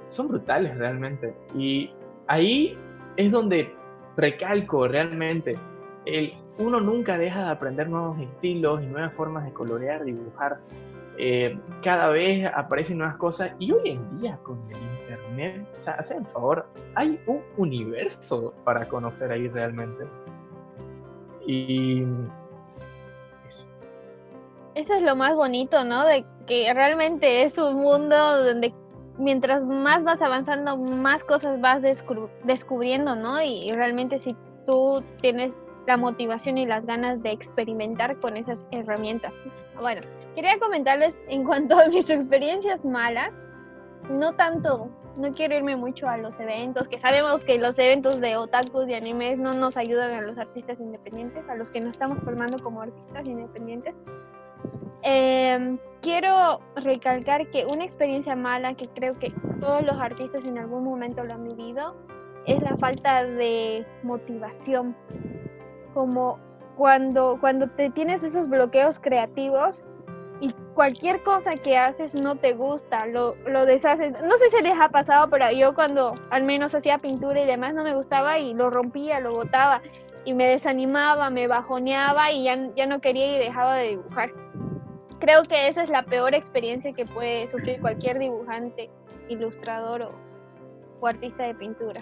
Son brutales realmente. Y ahí es donde recalco realmente, el, uno nunca deja de aprender nuevos estilos y nuevas formas de colorear, dibujar. Eh, cada vez aparecen nuevas cosas y hoy en día con el internet, o sea, hacen favor, hay un universo para conocer ahí realmente. Y eso. Eso es lo más bonito, ¿no? De que realmente es un mundo donde mientras más vas avanzando, más cosas vas descubriendo, ¿no? Y realmente si tú tienes la motivación y las ganas de experimentar con esas herramientas. Bueno, quería comentarles en cuanto a mis experiencias malas, no tanto, no quiero irme mucho a los eventos, que sabemos que los eventos de otakus y animes no nos ayudan a los artistas independientes, a los que nos estamos formando como artistas independientes. Em, quiero recalcar que una experiencia mala que creo que todos los artistas en algún momento lo han vivido es la falta de motivación como cuando, cuando te tienes esos bloqueos creativos y cualquier cosa que haces no te gusta, lo, lo deshaces. No sé si les ha pasado, pero yo cuando al menos hacía pintura y demás no me gustaba y lo rompía, lo botaba y me desanimaba, me bajoneaba y ya, ya no quería y dejaba de dibujar. Creo que esa es la peor experiencia que puede sufrir cualquier dibujante, ilustrador o, artista de pintura.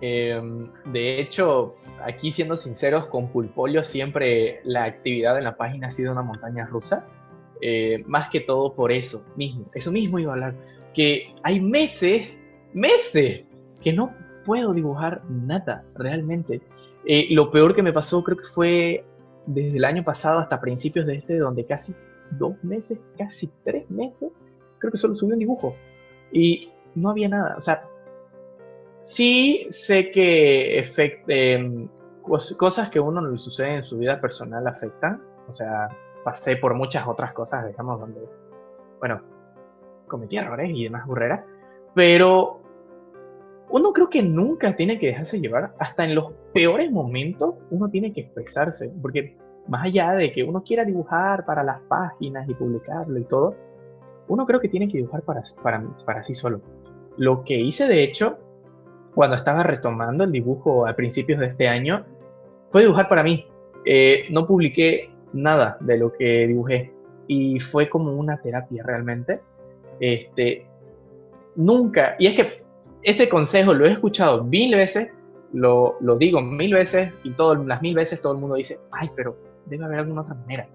Em, de hecho, aquí siendo sinceros, con Pulpolio siempre la actividad en la página ha sido una montaña rusa. Eh, más que todo por eso mismo. Eso mismo iba a hablar. Que hay meses, meses, que no puedo dibujar nada realmente. Eh, lo peor que me pasó creo que fue desde el año pasado hasta principios de este, donde casi dos meses, casi tres meses, creo que solo subí un dibujo. Y no había nada. O sea, Sí sé que em, cosas que a uno le sucede en su vida personal afectan. O sea, pasé por muchas otras cosas, digamos, donde, bueno, cometí errores y demás burreras. Pero uno creo que nunca tiene que dejarse llevar. Hasta en los peores momentos uno tiene que expresarse. Porque más allá de que uno quiera dibujar para las páginas y publicarlo y todo, uno creo que tiene que dibujar para, para, para sí solo. Lo que hice, de hecho, cuando estaba retomando el dibujo a principios de este año, fue dibujar para mí. Eh, no publiqué nada de lo que dibujé y fue como una terapia realmente. Este, nunca, y es que este consejo lo he escuchado mil veces, lo, lo digo mil veces y todas las mil veces todo el mundo dice, ay, pero debe haber alguna otra manera.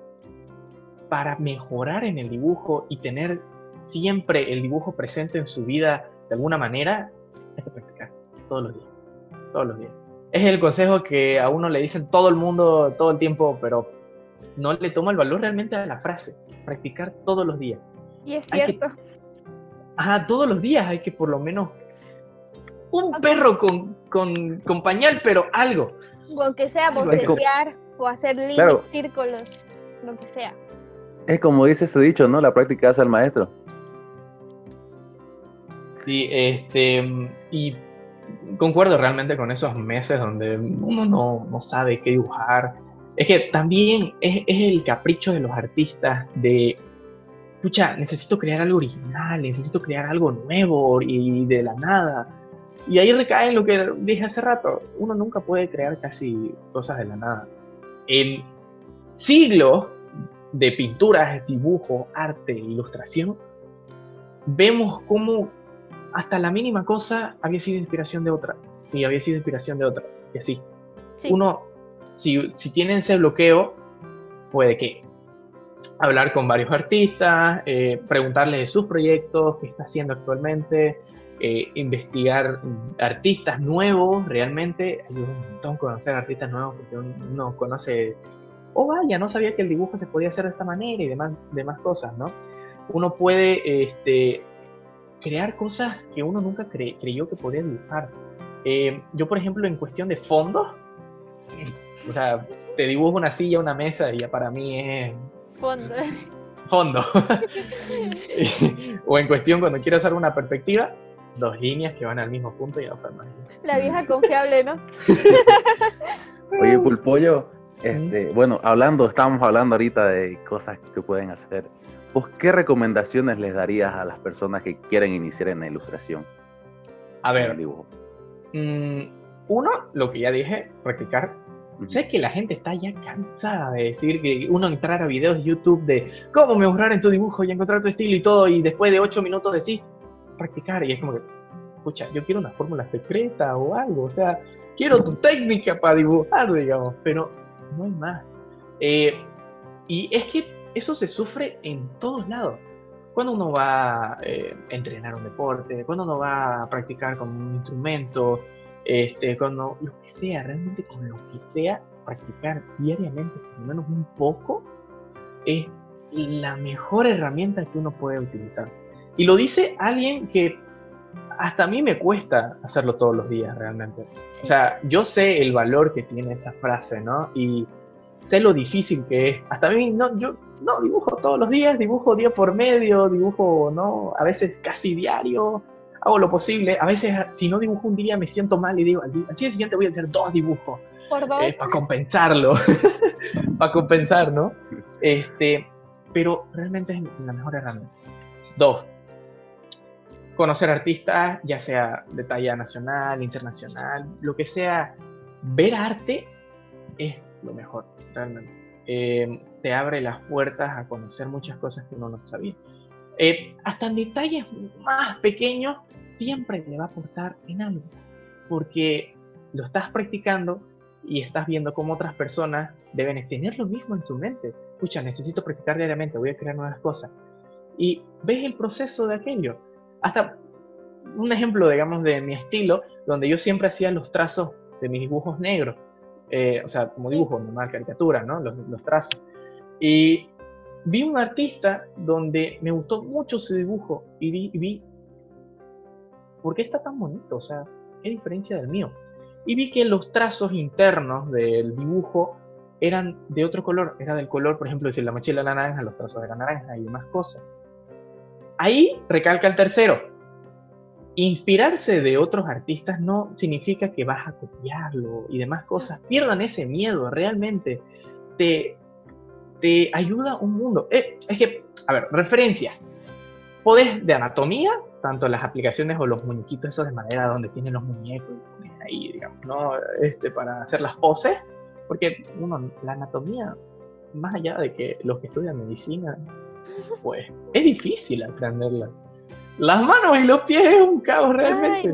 Para mejorar en el dibujo y tener siempre el dibujo presente en su vida de alguna manera, hay que practicar todos los días. Todos los días. Es el consejo que a uno le dicen todo el mundo todo el tiempo, pero no le toma el valor realmente a la frase. Practicar todos los días. Y es cierto. ajá, todos los días hay que por lo menos un perro con, con, pañal, pero algo. Aunque sea bocetear o hacer círculos, lo que sea. Es como dice su dicho, ¿no? La práctica hace al maestro. Sí, este, y concuerdo realmente con esos meses donde uno no, no sabe qué dibujar. Es que también es, es, el capricho de los artistas de, escucha, necesito crear algo original, necesito crear algo nuevo y de la nada. Y ahí recae en lo que dije hace rato, uno nunca puede crear casi cosas de la nada. En siglos de pinturas, dibujo, arte, ilustración, vemos cómo hasta la mínima cosa había sido inspiración de otra, y había sido inspiración de otra, y así. Uno, si, si tienen ese bloqueo, puede que hablar con varios artistas, eh, preguntarles de sus proyectos, qué está haciendo actualmente, eh, investigar artistas nuevos, realmente ayuda un montón conocer artistas nuevos porque uno conoce, oh vaya, no sabía que el dibujo se podía hacer de esta manera y demás, demás cosas, ¿no? Uno puede este, crear cosas que uno nunca creyó que podía dibujar. Eh, yo, por ejemplo, en cuestión de fondos, o sea, te dibujo una silla, una mesa y ya para mí es... Fondo. Fondo. o en cuestión cuando quiero hacer una perspectiva, dos líneas que van al mismo punto y no más. La vieja confiable, ¿no? Oye, Pulpollo, este, bueno, hablando, estábamos hablando ahorita de cosas que pueden hacer. ¿Vos qué recomendaciones les darías a las personas que quieren iniciar en la ilustración? A ver, mm, uno, lo que ya dije, practicar. Sé que la gente está ya cansada de decir que uno entrar a videos de YouTube de cómo mejorar en tu dibujo y encontrar tu estilo y todo, y después de ocho minutos decís, practicar y es como que, escucha, yo quiero una fórmula secreta o algo, o sea, quiero tu técnica para dibujar, digamos, pero no hay más. Eh, y es que eso se sufre en todos lados. Cuando uno va eh, a entrenar un deporte, cuando uno va a practicar con un instrumento, este, cuando lo que sea, realmente con lo que sea, practicar diariamente, por lo menos un poco, es la mejor herramienta que uno puede utilizar. Y lo dice alguien que hasta a mí me cuesta hacerlo todos los días realmente. O sea, yo sé el valor que tiene esa frase, ¿no? Y sé lo difícil que es. Hasta a mí, no, yo no dibujo todos los días, dibujo día por medio, dibujo, ¿no? A veces casi diario, hago lo posible. A veces, si no dibujo un día, me siento mal y digo, al día, siguiente voy a hacer dos dibujos. ¿Por dos? Eh, para compensarlo, para compensar, ¿no? Este, pero realmente es la mejor herramienta. Dos, conocer artistas, ya sea de talla nacional, internacional, lo que sea, ver arte es lo mejor, realmente. Eh, te abre las puertas a conocer muchas cosas que uno no sabía. Eh, hasta en detalles más pequeños, siempre le va a aportar en algo, porque lo estás practicando y estás viendo cómo otras personas deben tener lo mismo en su mente. Escucha, necesito practicar diariamente, voy a crear nuevas cosas. Y ves el proceso de aquello hasta un ejemplo, digamos, de mi estilo, donde yo siempre hacía los trazos de mis dibujos negros, eh, o sea, como dibujo, normal, caricatura, ¿no? Los, los, trazos. Y vi un artista donde me gustó mucho su dibujo y vi, vi, ¿por qué está tan bonito? O sea, ¿qué diferencia del mío? Y vi que los trazos internos del dibujo eran de otro color, era del color, por ejemplo, si la mochila la naranja, los trazos de la naranja y demás cosas. Ahí recalca el tercero. Inspirarse de otros artistas no significa que vas a copiarlo y demás cosas. Pierdan ese miedo, realmente. Te, te ayuda un mundo. Eh, es que, a ver, referencia. Podés de anatomía, tanto las aplicaciones o los muñequitos esos de madera donde tienen los muñecos ahí, digamos, ¿no? Este, para hacer las poses. Porque, uno, la anatomía, más allá de que los que estudian medicina pues es difícil aprenderla. Las manos y los pies es un caos realmente.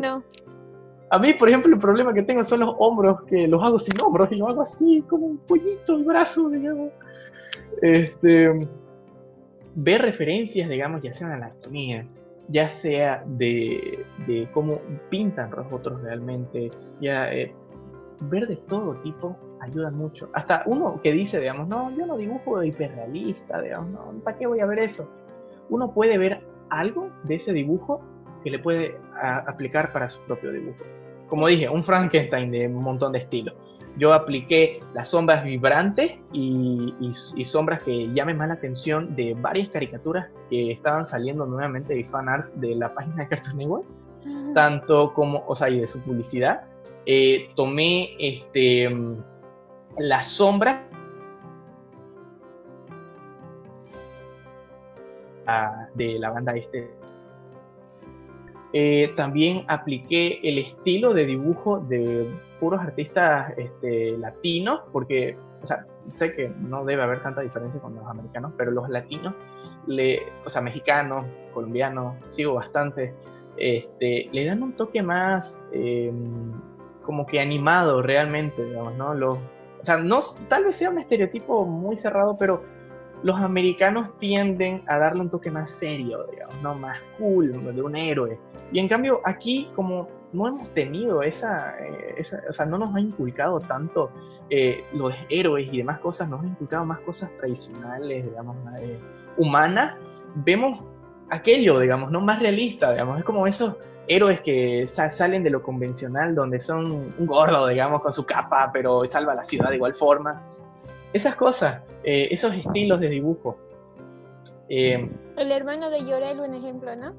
A mí, por ejemplo, el problema que tengo son los hombros, que los hago sin hombros y lo hago así, como un pollito el brazo, digamos. Este, ver referencias, digamos, ya sea en anatomía, ya sea de, de cómo pintan los otros realmente, ya eh, ver de todo tipo ayuda mucho. Hasta uno que dice, digamos, no, yo no dibujo de hiperrealista, digamos, no, ¿para qué voy a ver eso? Uno puede ver algo de ese dibujo que le puede aplicar para su propio dibujo. Como dije, un Frankenstein de un montón de estilos. Yo apliqué las sombras vibrantes y, sombras que llamen más la atención de varias caricaturas que estaban saliendo nuevamente de fanarts de la página de Cartoon Network, tanto como, o sea, y de su publicidad. Eh, tomé este, la sombra de la banda este. Eh, también apliqué el estilo de dibujo de puros artistas este, latinos, porque sé que no debe haber tanta diferencia con los americanos, pero los latinos, le, o sea, mexicanos, colombianos, sigo bastante, este, le dan un toque más em, como que animado realmente, digamos, ¿no? O sea, no, tal vez sea un estereotipo muy cerrado, pero los americanos tienden a darle un toque más serio, digamos. Más cool, de un héroe. Y en cambio aquí, como no hemos tenido esa, eh, o sea, no nos ha inculcado tanto eh, los héroes y demás cosas, nos ha inculcado más cosas tradicionales, digamos, eh, humanas, vemos aquello, digamos, no más realista, digamos, es como esos héroes que salen de lo convencional, donde son un gordo, digamos, con su capa, pero salva la ciudad de igual forma. Esas cosas, eh, esos estilos de dibujo. Eh, el hermano de Llorel, un ejemplo, ¿no?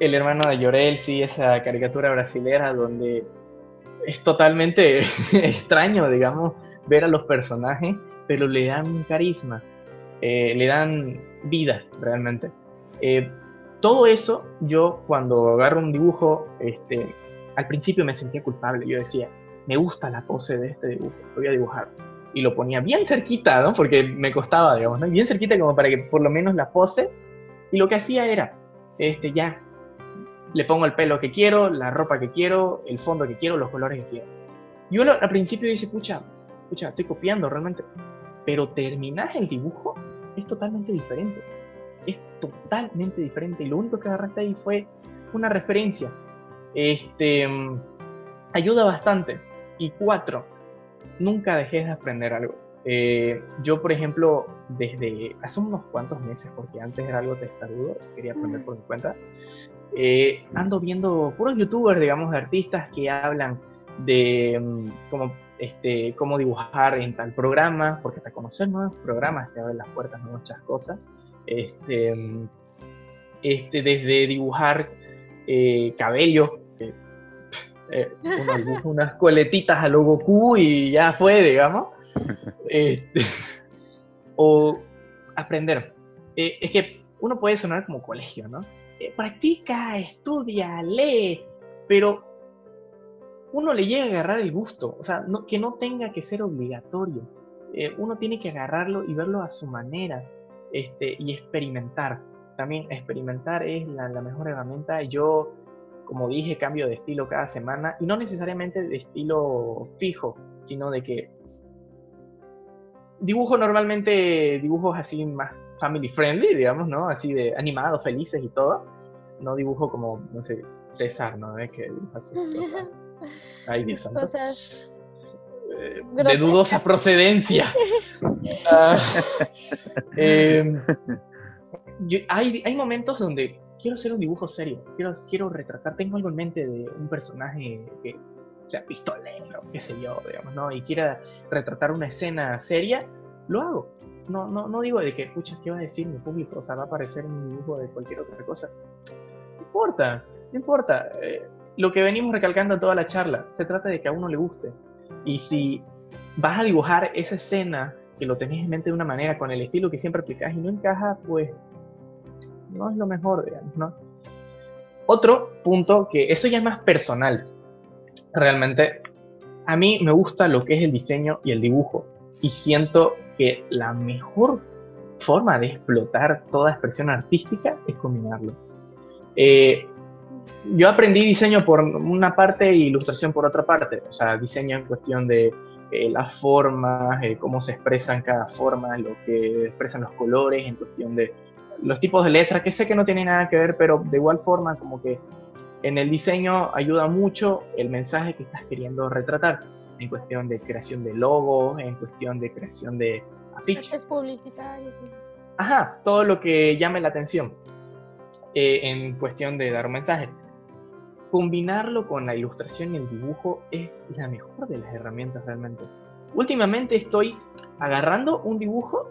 El hermano de Llorel, sí, esa caricatura brasilera donde es totalmente extraño, digamos, ver a los personajes, pero le dan carisma, eh, le dan vida realmente todo eso, yo cuando agarro un dibujo, este, al principio me sentía culpable. Yo decía, me gusta la pose de este dibujo, lo voy a dibujar. Y lo ponía bien cerquita, ¿no? Porque me costaba, digamos, ¿no? Bien cerquita como para que por lo menos la pose. Y lo que hacía era, este, ya, le pongo el pelo que quiero, la ropa que quiero, el fondo que quiero, los colores que quiero. Yo al principio dice, pucha, pucha, estoy copiando realmente. Pero terminar el dibujo es totalmente diferente es totalmente diferente. Y lo único que agarraste ahí fue una referencia. Este, mm, ayuda bastante. Y cuatro, nunca dejes de aprender algo. Eh, yo, por ejemplo, desde hace unos cuantos meses, porque antes era algo testarudo, quería aprender por mi cuenta, eh, ando viendo puros youtubers, digamos, de artistas que hablan de mm, cómo, este, cómo dibujar en tal programa, porque hasta conocer nuevos programas te abren las puertas a muchas cosas. Este, este, desde dibujar eh, cabello, eh, unas coletitas a lo Goku y ya fue, digamos. Este, o aprender. Eh, es que uno puede sonar como colegio, ¿no? practica, estudia, lee, pero uno le llega a agarrar el gusto, o sea, que no tenga que ser obligatorio. uno tiene que agarrarlo y verlo a su manera. Este, y experimentar. También experimentar es la, mejor herramienta. Yo, como dije, cambio de estilo cada semana y no necesariamente de estilo fijo, sino de que dibujo normalmente dibujos así más family friendly, digamos, ¿no? Así de animados, felices y todo. No dibujo como, no sé, César, ¿no? Es que dibuja así. Ay, Dios santo. Eh, de dudosa procedencia. Ah, em, hay, hay momentos donde quiero hacer un dibujo serio, quiero, quiero retratar, tengo algo en mente de un personaje que sea pistolero, qué sé yo, digamos, ¿no? Y quiera retratar una escena seria, lo hago. No, no, no digo de que, pucha, ¿qué va a decir mi público? O sea, va a aparecer un dibujo de cualquier otra cosa. No importa, no importa. Eh, lo que venimos recalcando en toda la charla, se trata de que a uno le guste. Y si vas a dibujar esa escena que lo tenés en mente de una manera, con el estilo que siempre aplicás y no encaja, pues no es lo mejor, digamos, ¿no? Otro punto que eso ya es más personal, realmente, a mí me gusta lo que es el diseño y el dibujo y siento que la mejor forma de explotar toda expresión artística es combinarlo. Eh, yo aprendí diseño por una parte e ilustración por otra parte. O sea, diseño en cuestión de eh, las formas, eh, cómo se expresan cada forma, lo que expresan los colores, en cuestión de los tipos de letras, que sé que no tiene nada que ver, pero de igual forma como que en el diseño ayuda mucho el mensaje que estás queriendo retratar, en cuestión de creación de logos, en cuestión de creación de afiches. publicitarios. Ajá, todo lo que llame la atención eh, en cuestión de dar un mensaje combinarlo con la ilustración y el dibujo es la mejor de las herramientas realmente. Últimamente estoy agarrando un dibujo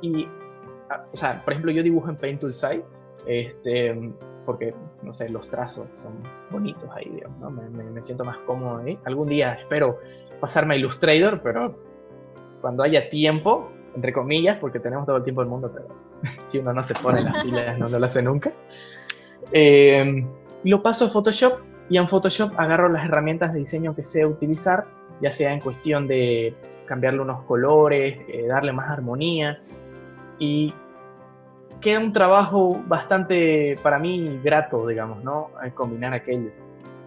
y, o sea, por ejemplo, yo dibujo en Paint Tool Site, este, porque, no sé, los trazos son bonitos ahí, digamos, ¿no? me, siento más cómodo ahí. Algún día espero pasarme a Illustrator, pero cuando haya tiempo, entre comillas, porque tenemos todo el tiempo del mundo, pero si uno no se pone las pilas, no lo hace nunca. Eh, lo paso a Photoshop y en Photoshop agarro las herramientas de diseño que sé utilizar, ya sea en cuestión de cambiarle unos colores, eh, darle más armonía y queda un trabajo bastante para mí grato, digamos, ¿no? Al combinar aquello.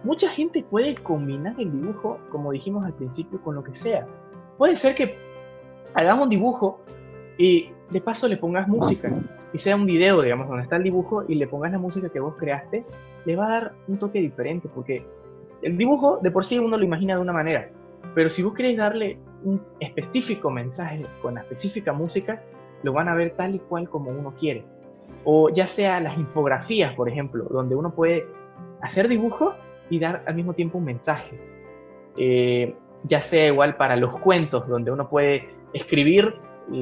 Mucha gente puede combinar el dibujo, como dijimos al principio, con lo que sea. Puede ser que hagamos un dibujo y de paso le pongas música y sea un video, digamos, donde está el dibujo y le pongas la música que vos creaste, le va a dar un toque diferente porque el dibujo de por sí uno lo imagina de una manera, pero si vos querés darle un específico mensaje con la específica música, lo van a ver tal y cual como uno quiere. O ya sea las infografías, por ejemplo, donde uno puede hacer dibujo y dar al mismo tiempo un mensaje. Eh, ya sea igual para los cuentos, donde uno puede escribir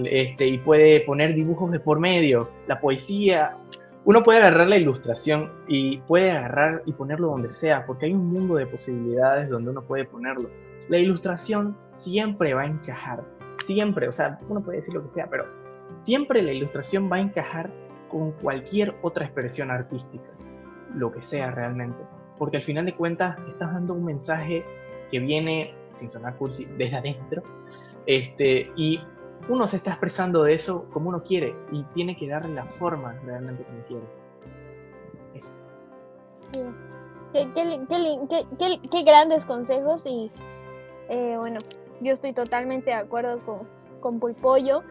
este, y puede poner dibujos de por medio, la poesía. Uno puede agarrar la ilustración y puede agarrar y ponerlo donde sea, porque hay un mundo de posibilidades donde uno puede ponerlo. La ilustración siempre va a encajar, siempre, o sea, uno puede decir lo que sea, pero siempre la ilustración va a encajar con cualquier otra expresión artística, lo que sea realmente. Porque al final de cuentas estás dando un mensaje que viene, sin sonar cursi, desde adentro, este, y uno se está expresando de eso como uno quiere y tiene que darle la forma realmente como quiere. Eso. Qué, grandes consejos y eh, bueno, yo estoy totalmente de acuerdo con, con Pulpollo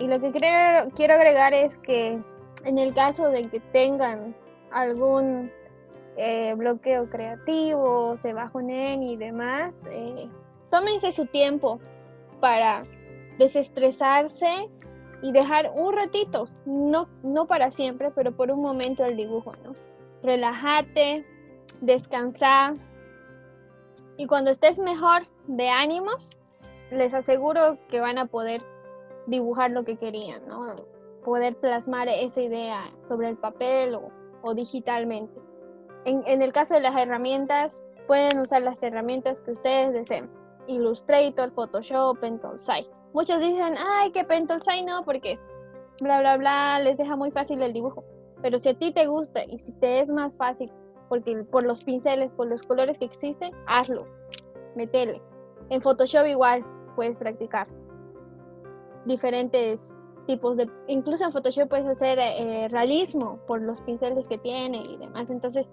y lo que quiero, agregar es que en el caso de que tengan algún eh, bloqueo creativo, se bajonen y demás, eh, tómense su tiempo para desestresarse y dejar un ratito, no, no para siempre, pero por un momento el dibujo, ¿no? Relájate, descansar y cuando estés mejor de ánimos, les aseguro que van a poder dibujar lo que querían, ¿no? Poder plasmar esa idea sobre el papel o, digitalmente. En, en, el caso de las herramientas, pueden usar las herramientas que ustedes deseen. Illustrator, Photoshop, Site. Muchos dicen, ay, que Pentosai no, porque bla, bla, bla, les deja muy fácil el dibujo. Pero si a ti te gusta y si te es más fácil, porque por los pinceles, por los colores que existen, hazlo, metele. En Photoshop igual puedes practicar diferentes tipos de, incluso en Photoshop puedes hacer eh, realismo por los pinceles que tiene y demás. Entonces,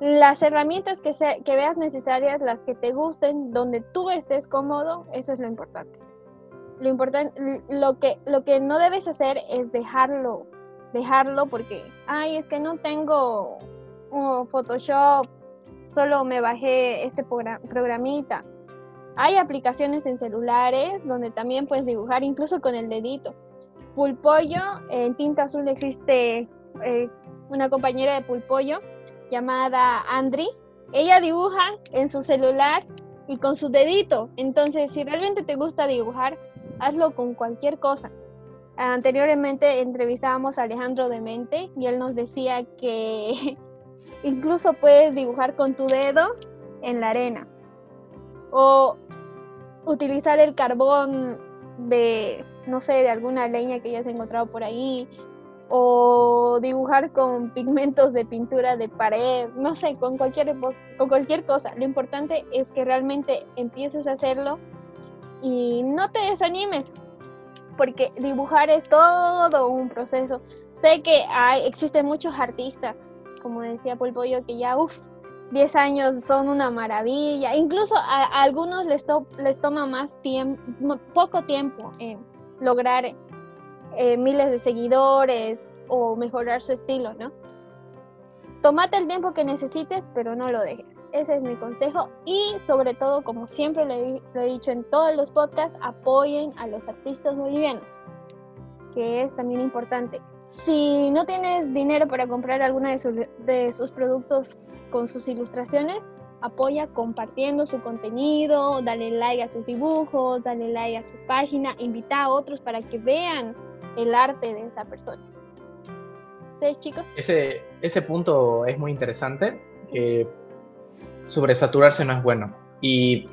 las herramientas que, que veas necesarias, las que te gusten, donde tú estés cómodo, eso es lo importante lo importante, lo que, lo que no debes hacer es dejarlo, dejarlo porque, ay, es que no tengo Photoshop, solo me bajé este programita. Hay aplicaciones en celulares donde también puedes dibujar incluso con el dedito. Pulpollo, en tinta azul existe eh, una compañera de Pulpollo llamada Andri. Ella dibuja en su celular y con su dedito. Entonces, si realmente te gusta dibujar, hazlo con cualquier cosa. Anteriormente entrevistábamos a Alejandro Demente y él nos decía que incluso puedes dibujar con tu dedo en la arena o utilizar el carbón de, no sé, de alguna leña que hayas encontrado por ahí o dibujar con pigmentos de pintura de pared, no sé, con cualquier, con cualquier cosa. Lo importante es que realmente empieces a hacerlo y no te desanimes, porque dibujar es todo un proceso. Sé que hay, existen muchos artistas, como decía Polpollo, que ya, uff, 10 años son una maravilla. Incluso a, algunos les, toma más tiempo, poco tiempo en lograr eh, miles de seguidores o mejorar su estilo, ¿no? Tómate el tiempo que necesites, pero no lo dejes. Ese es mi consejo. Y sobre todo, como siempre lo he, dicho en todos los podcasts, apoyen a los artistas bolivianos, que es también importante. Si no tienes dinero para comprar alguna de, de sus productos con sus ilustraciones, apoya compartiendo su contenido, dale like a sus dibujos, dale like a su página, invita a otros para que vean el arte de esa persona chicos? Ese, ese punto es muy interesante. Sobresaturarse no es bueno. Y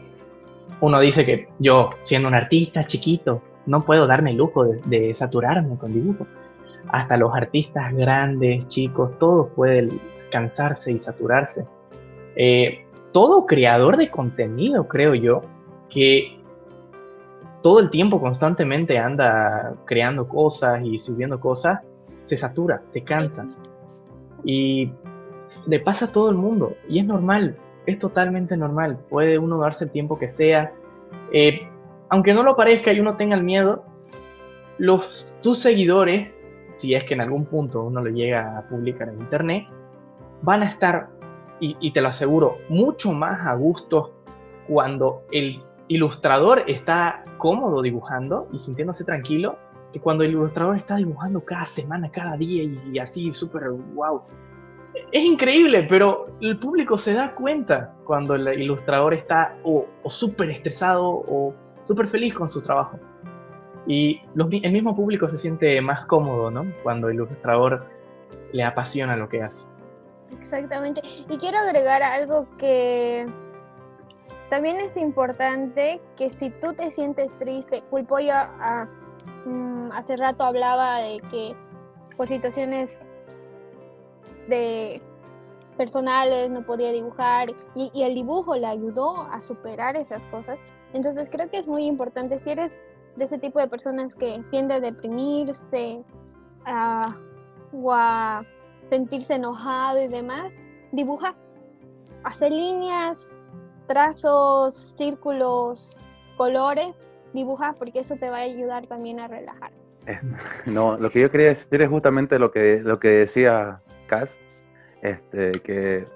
uno dice que yo, siendo un artista chiquito, no puedo darme el lujo de, saturarme con dibujo. Hasta los artistas grandes, chicos, todos pueden cansarse y saturarse. Eh, todo creador de contenido, creo yo, que todo el tiempo constantemente anda creando cosas y subiendo cosas, se satura, se cansa. Y le pasa a todo el mundo. Y es normal, es totalmente normal. Puede uno darse el tiempo que sea. Eh, aunque no lo parezca y uno tenga el miedo, los, tus seguidores, si es que en algún punto uno lo llega a publicar en internet, van a estar, y, te lo aseguro, mucho más a gusto cuando el ilustrador está cómodo dibujando y sintiéndose tranquilo que cuando el ilustrador está dibujando cada semana, cada día y, así súper wow. Es increíble, pero el público se da cuenta cuando el ilustrador está o, súper estresado o súper feliz con su trabajo. Y el mismo público se siente más cómodo, ¿no? Cuando el ilustrador le apasiona lo que hace. Exactamente. Y quiero agregar algo que también es importante que si tú te sientes triste, Pulpoyo a, mm, hace rato hablaba de que por situaciones de personales no podía dibujar y, y, el dibujo le ayudó a superar esas cosas. Entonces creo que es muy importante si eres de ese tipo de personas que tiende a deprimirse o a sentirse enojado y demás, dibuja, hace líneas, trazos, círculos, colores, dibuja porque eso te va a ayudar también a relajar. No, lo que yo quería decir es justamente lo que, lo que decía Cas, este, que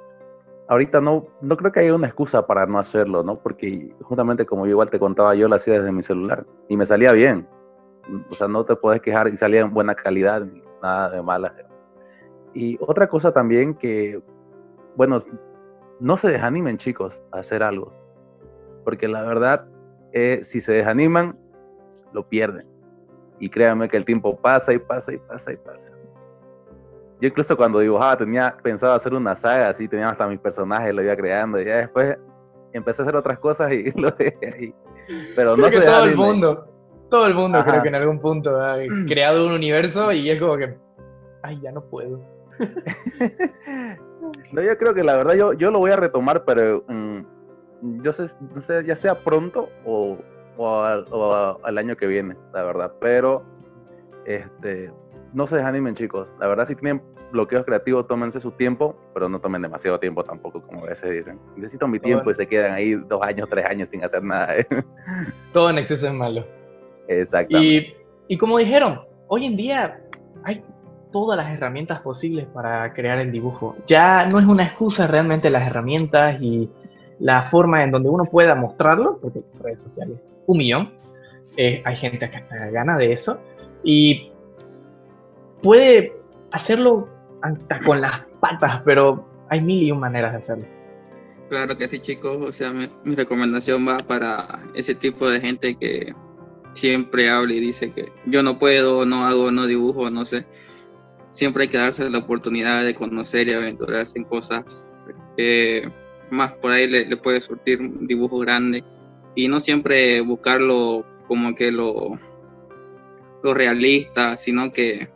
ahorita no, no creo que haya una excusa para no hacerlo, ¿no? Porque justamente como yo igual te contaba, yo lo hacía desde mi celular y me salía bien. O sea, no te puedes quejar y salía en buena calidad, nada de mala. Y otra cosa también que, bueno, no se desanimen chicos a hacer algo, porque la verdad, eh, si se desaniman, lo pierden. Y créanme que el tiempo pasa y pasa y pasa y pasa. Yo incluso cuando dibujaba tenía pensado hacer una saga, así tenía hasta mis personajes, lo iba creando, y ya después empecé a hacer otras cosas y lo dejé ahí. Pero no creo que todo el mundo, todo el mundo creo que en algún punto ha creado un universo y es como que, ay, ya no puedo. No, yo creo que la verdad yo, yo lo voy a retomar, pero mm, yo sé, no sé, ya sea pronto o, o, al, año que viene, la verdad. Pero este, no se desanimen, chicos. La verdad, si tienen bloqueos creativos, tómense su tiempo, pero no tomen demasiado tiempo tampoco, como a veces dicen. Necesito mi tiempo y se quedan ahí dos años, tres años sin hacer nada. ¿eh? Todo en exceso es malo. Exactamente. Y, y como dijeron, hoy en día hay todas las herramientas posibles para crear el dibujo. Ya no es una excusa realmente las herramientas y la forma en donde uno pueda mostrarlo, porque redes sociales, un millón, eh, hay gente que hasta gana de eso, y puede hacerlo con las patas, pero hay mil y un maneras de hacerlo. Claro que sí, chicos, o sea, mi, mi recomendación va para ese tipo de gente que siempre habla y dice que yo no puedo, no hago, no dibujo, no sé. Siempre hay que darse la oportunidad de conocer y aventurarse en cosas más por ahí le, puede surtir un dibujo grande. Y no siempre buscarlo como que lo, lo realista, sino que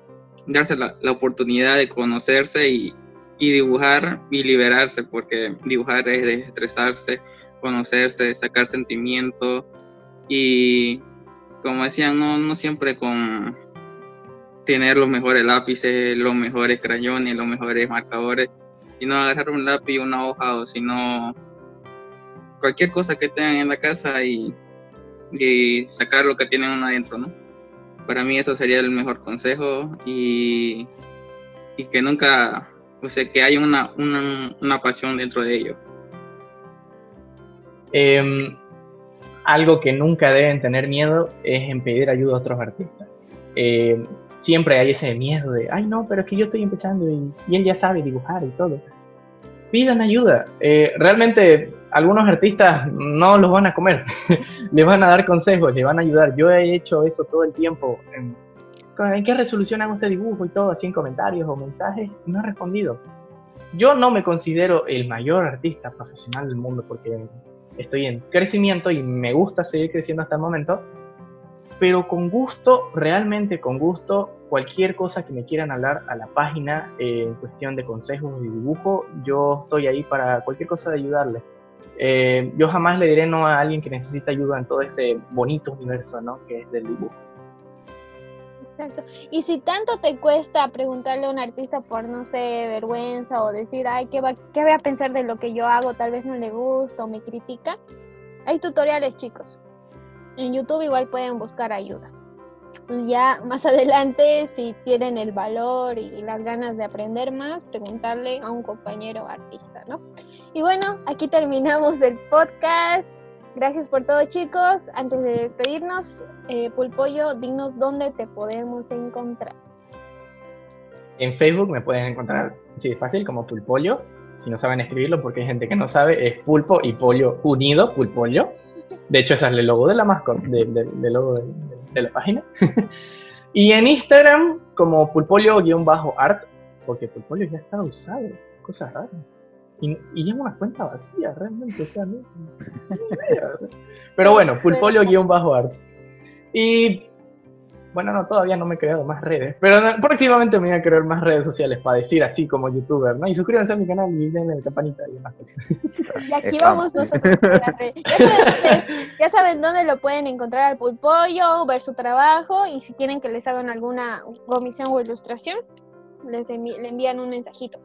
darse la, oportunidad de conocerse y, y, dibujar y liberarse, porque dibujar es desestresarse, conocerse, sacar sentimientos y como decían, no, no siempre con tener los mejores lápices, los mejores crayones, los mejores marcadores, y no agarrar un lápiz, una hoja, sino cualquier cosa que tengan en la casa y, sacar lo que tienen adentro, ¿no? Para mí eso sería el mejor consejo y, que nunca, o sea, que haya una, una, pasión dentro de ello. Em, algo que nunca deben tener miedo es en pedir ayuda a otros artistas. Eh, siempre hay ese miedo de, ay no, pero es que yo estoy empezando y, él ya sabe dibujar y todo. Pidan ayuda. Eh, realmente algunos artistas no los van a comer, les van a dar consejos, les van a ayudar. Yo he hecho eso todo el tiempo. En, ¿En qué resolución hago este dibujo y todo? Así en comentarios o mensajes. No he respondido. Yo no me considero el mayor artista profesional del mundo porque estoy en crecimiento y me gusta seguir creciendo hasta el momento pero con gusto, realmente con gusto, cualquier cosa que me quieran hablar a la página eh, en cuestión de consejos de dibujo, yo estoy ahí para cualquier cosa de ayudarle. Eh, yo jamás le diré no a alguien que necesita ayuda en todo este bonito universo ¿no? que es del dibujo. Exacto. Y si tanto te cuesta preguntarle a un artista por, no sé, vergüenza o decir, ay, ¿qué va, ¿qué voy a pensar de lo que yo hago? Tal vez no le gusta o me critica. Hay tutoriales, chicos. En YouTube igual pueden buscar ayuda. Ya más adelante, si tienen el valor y las ganas de aprender más, preguntarle a un compañero artista, ¿no? Y bueno, aquí terminamos el podcast. Gracias por todo, chicos. Antes de despedirnos, eh, Pulpollo, dinos dónde te podemos encontrar. En Facebook me pueden encontrar, sí, fácil, como Pulpollo. Si no saben escribirlo, porque hay gente que no sabe, es pulpo y pollo unido, Pulpollo. De hecho, ese es el logo de la mascota, del logo de, la página. y en Instagram, como pulpolio-art, porque pulpolio ya está usado, cosas raras. Y, y es una cuenta vacía, realmente, o sea, no, Pero bueno, pulpolio-art. Y bueno, no, todavía no me he creado más redes, pero próximamente me voy a crear más redes sociales para decir así como youtuber, ¿no? Y suscríbanse a mi canal y denle la campanita y demás Y aquí vamos nosotros con la red. Ya saben, ya saben, dónde lo pueden encontrar al Pulpollo, ver su trabajo y si quieren que les hagan alguna comisión o ilustración, les le envían un mensajito.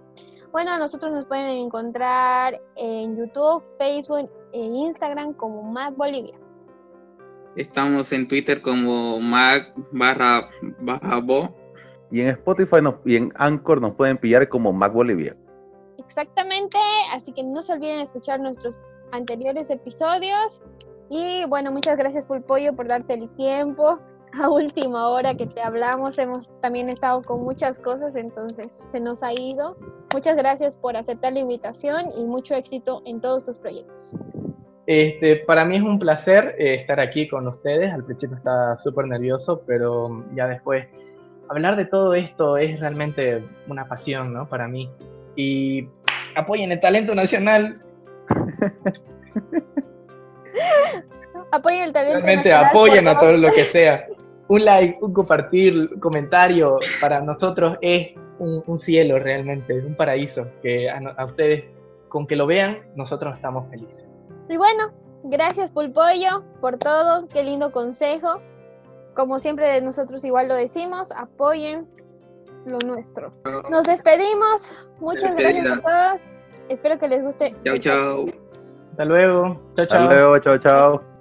Bueno, nosotros nos pueden encontrar en YouTube, Facebook e Instagram como Mac Bolivia. Estamos en Twitter como Mac barra baja bo. Y en Spotify y en Anchor nos pueden pillar como Mac Bolivia. Exactamente, así que no se olviden escuchar nuestros anteriores episodios. Y bueno, muchas gracias Pulpollo por darte el tiempo. A última hora que te hablamos, hemos también estado con muchas cosas, entonces se nos ha ido. Muchas gracias por aceptar la invitación y mucho éxito en todos tus proyectos. Este, para mí es un placer eh, estar aquí con ustedes. Al principio estaba súper nervioso, pero ya después hablar de todo esto es realmente una pasión ¿no? para mí. Y apoyen el talento nacional. apoyen el talento realmente nacional. apoyen a todo lo que sea. Un like, un compartir, un comentario, para nosotros es un, cielo realmente, es un paraíso. Que a ustedes, con que lo vean, nosotros estamos felices. Y bueno, gracias Pulpollo por todo, qué lindo consejo. Como siempre nosotros igual lo decimos, apoyen lo nuestro. Nos despedimos. Muchas gracias a todos. Espero que les guste. Chao, chao. Hasta luego. Chao, chao. Hasta luego, chao, chao.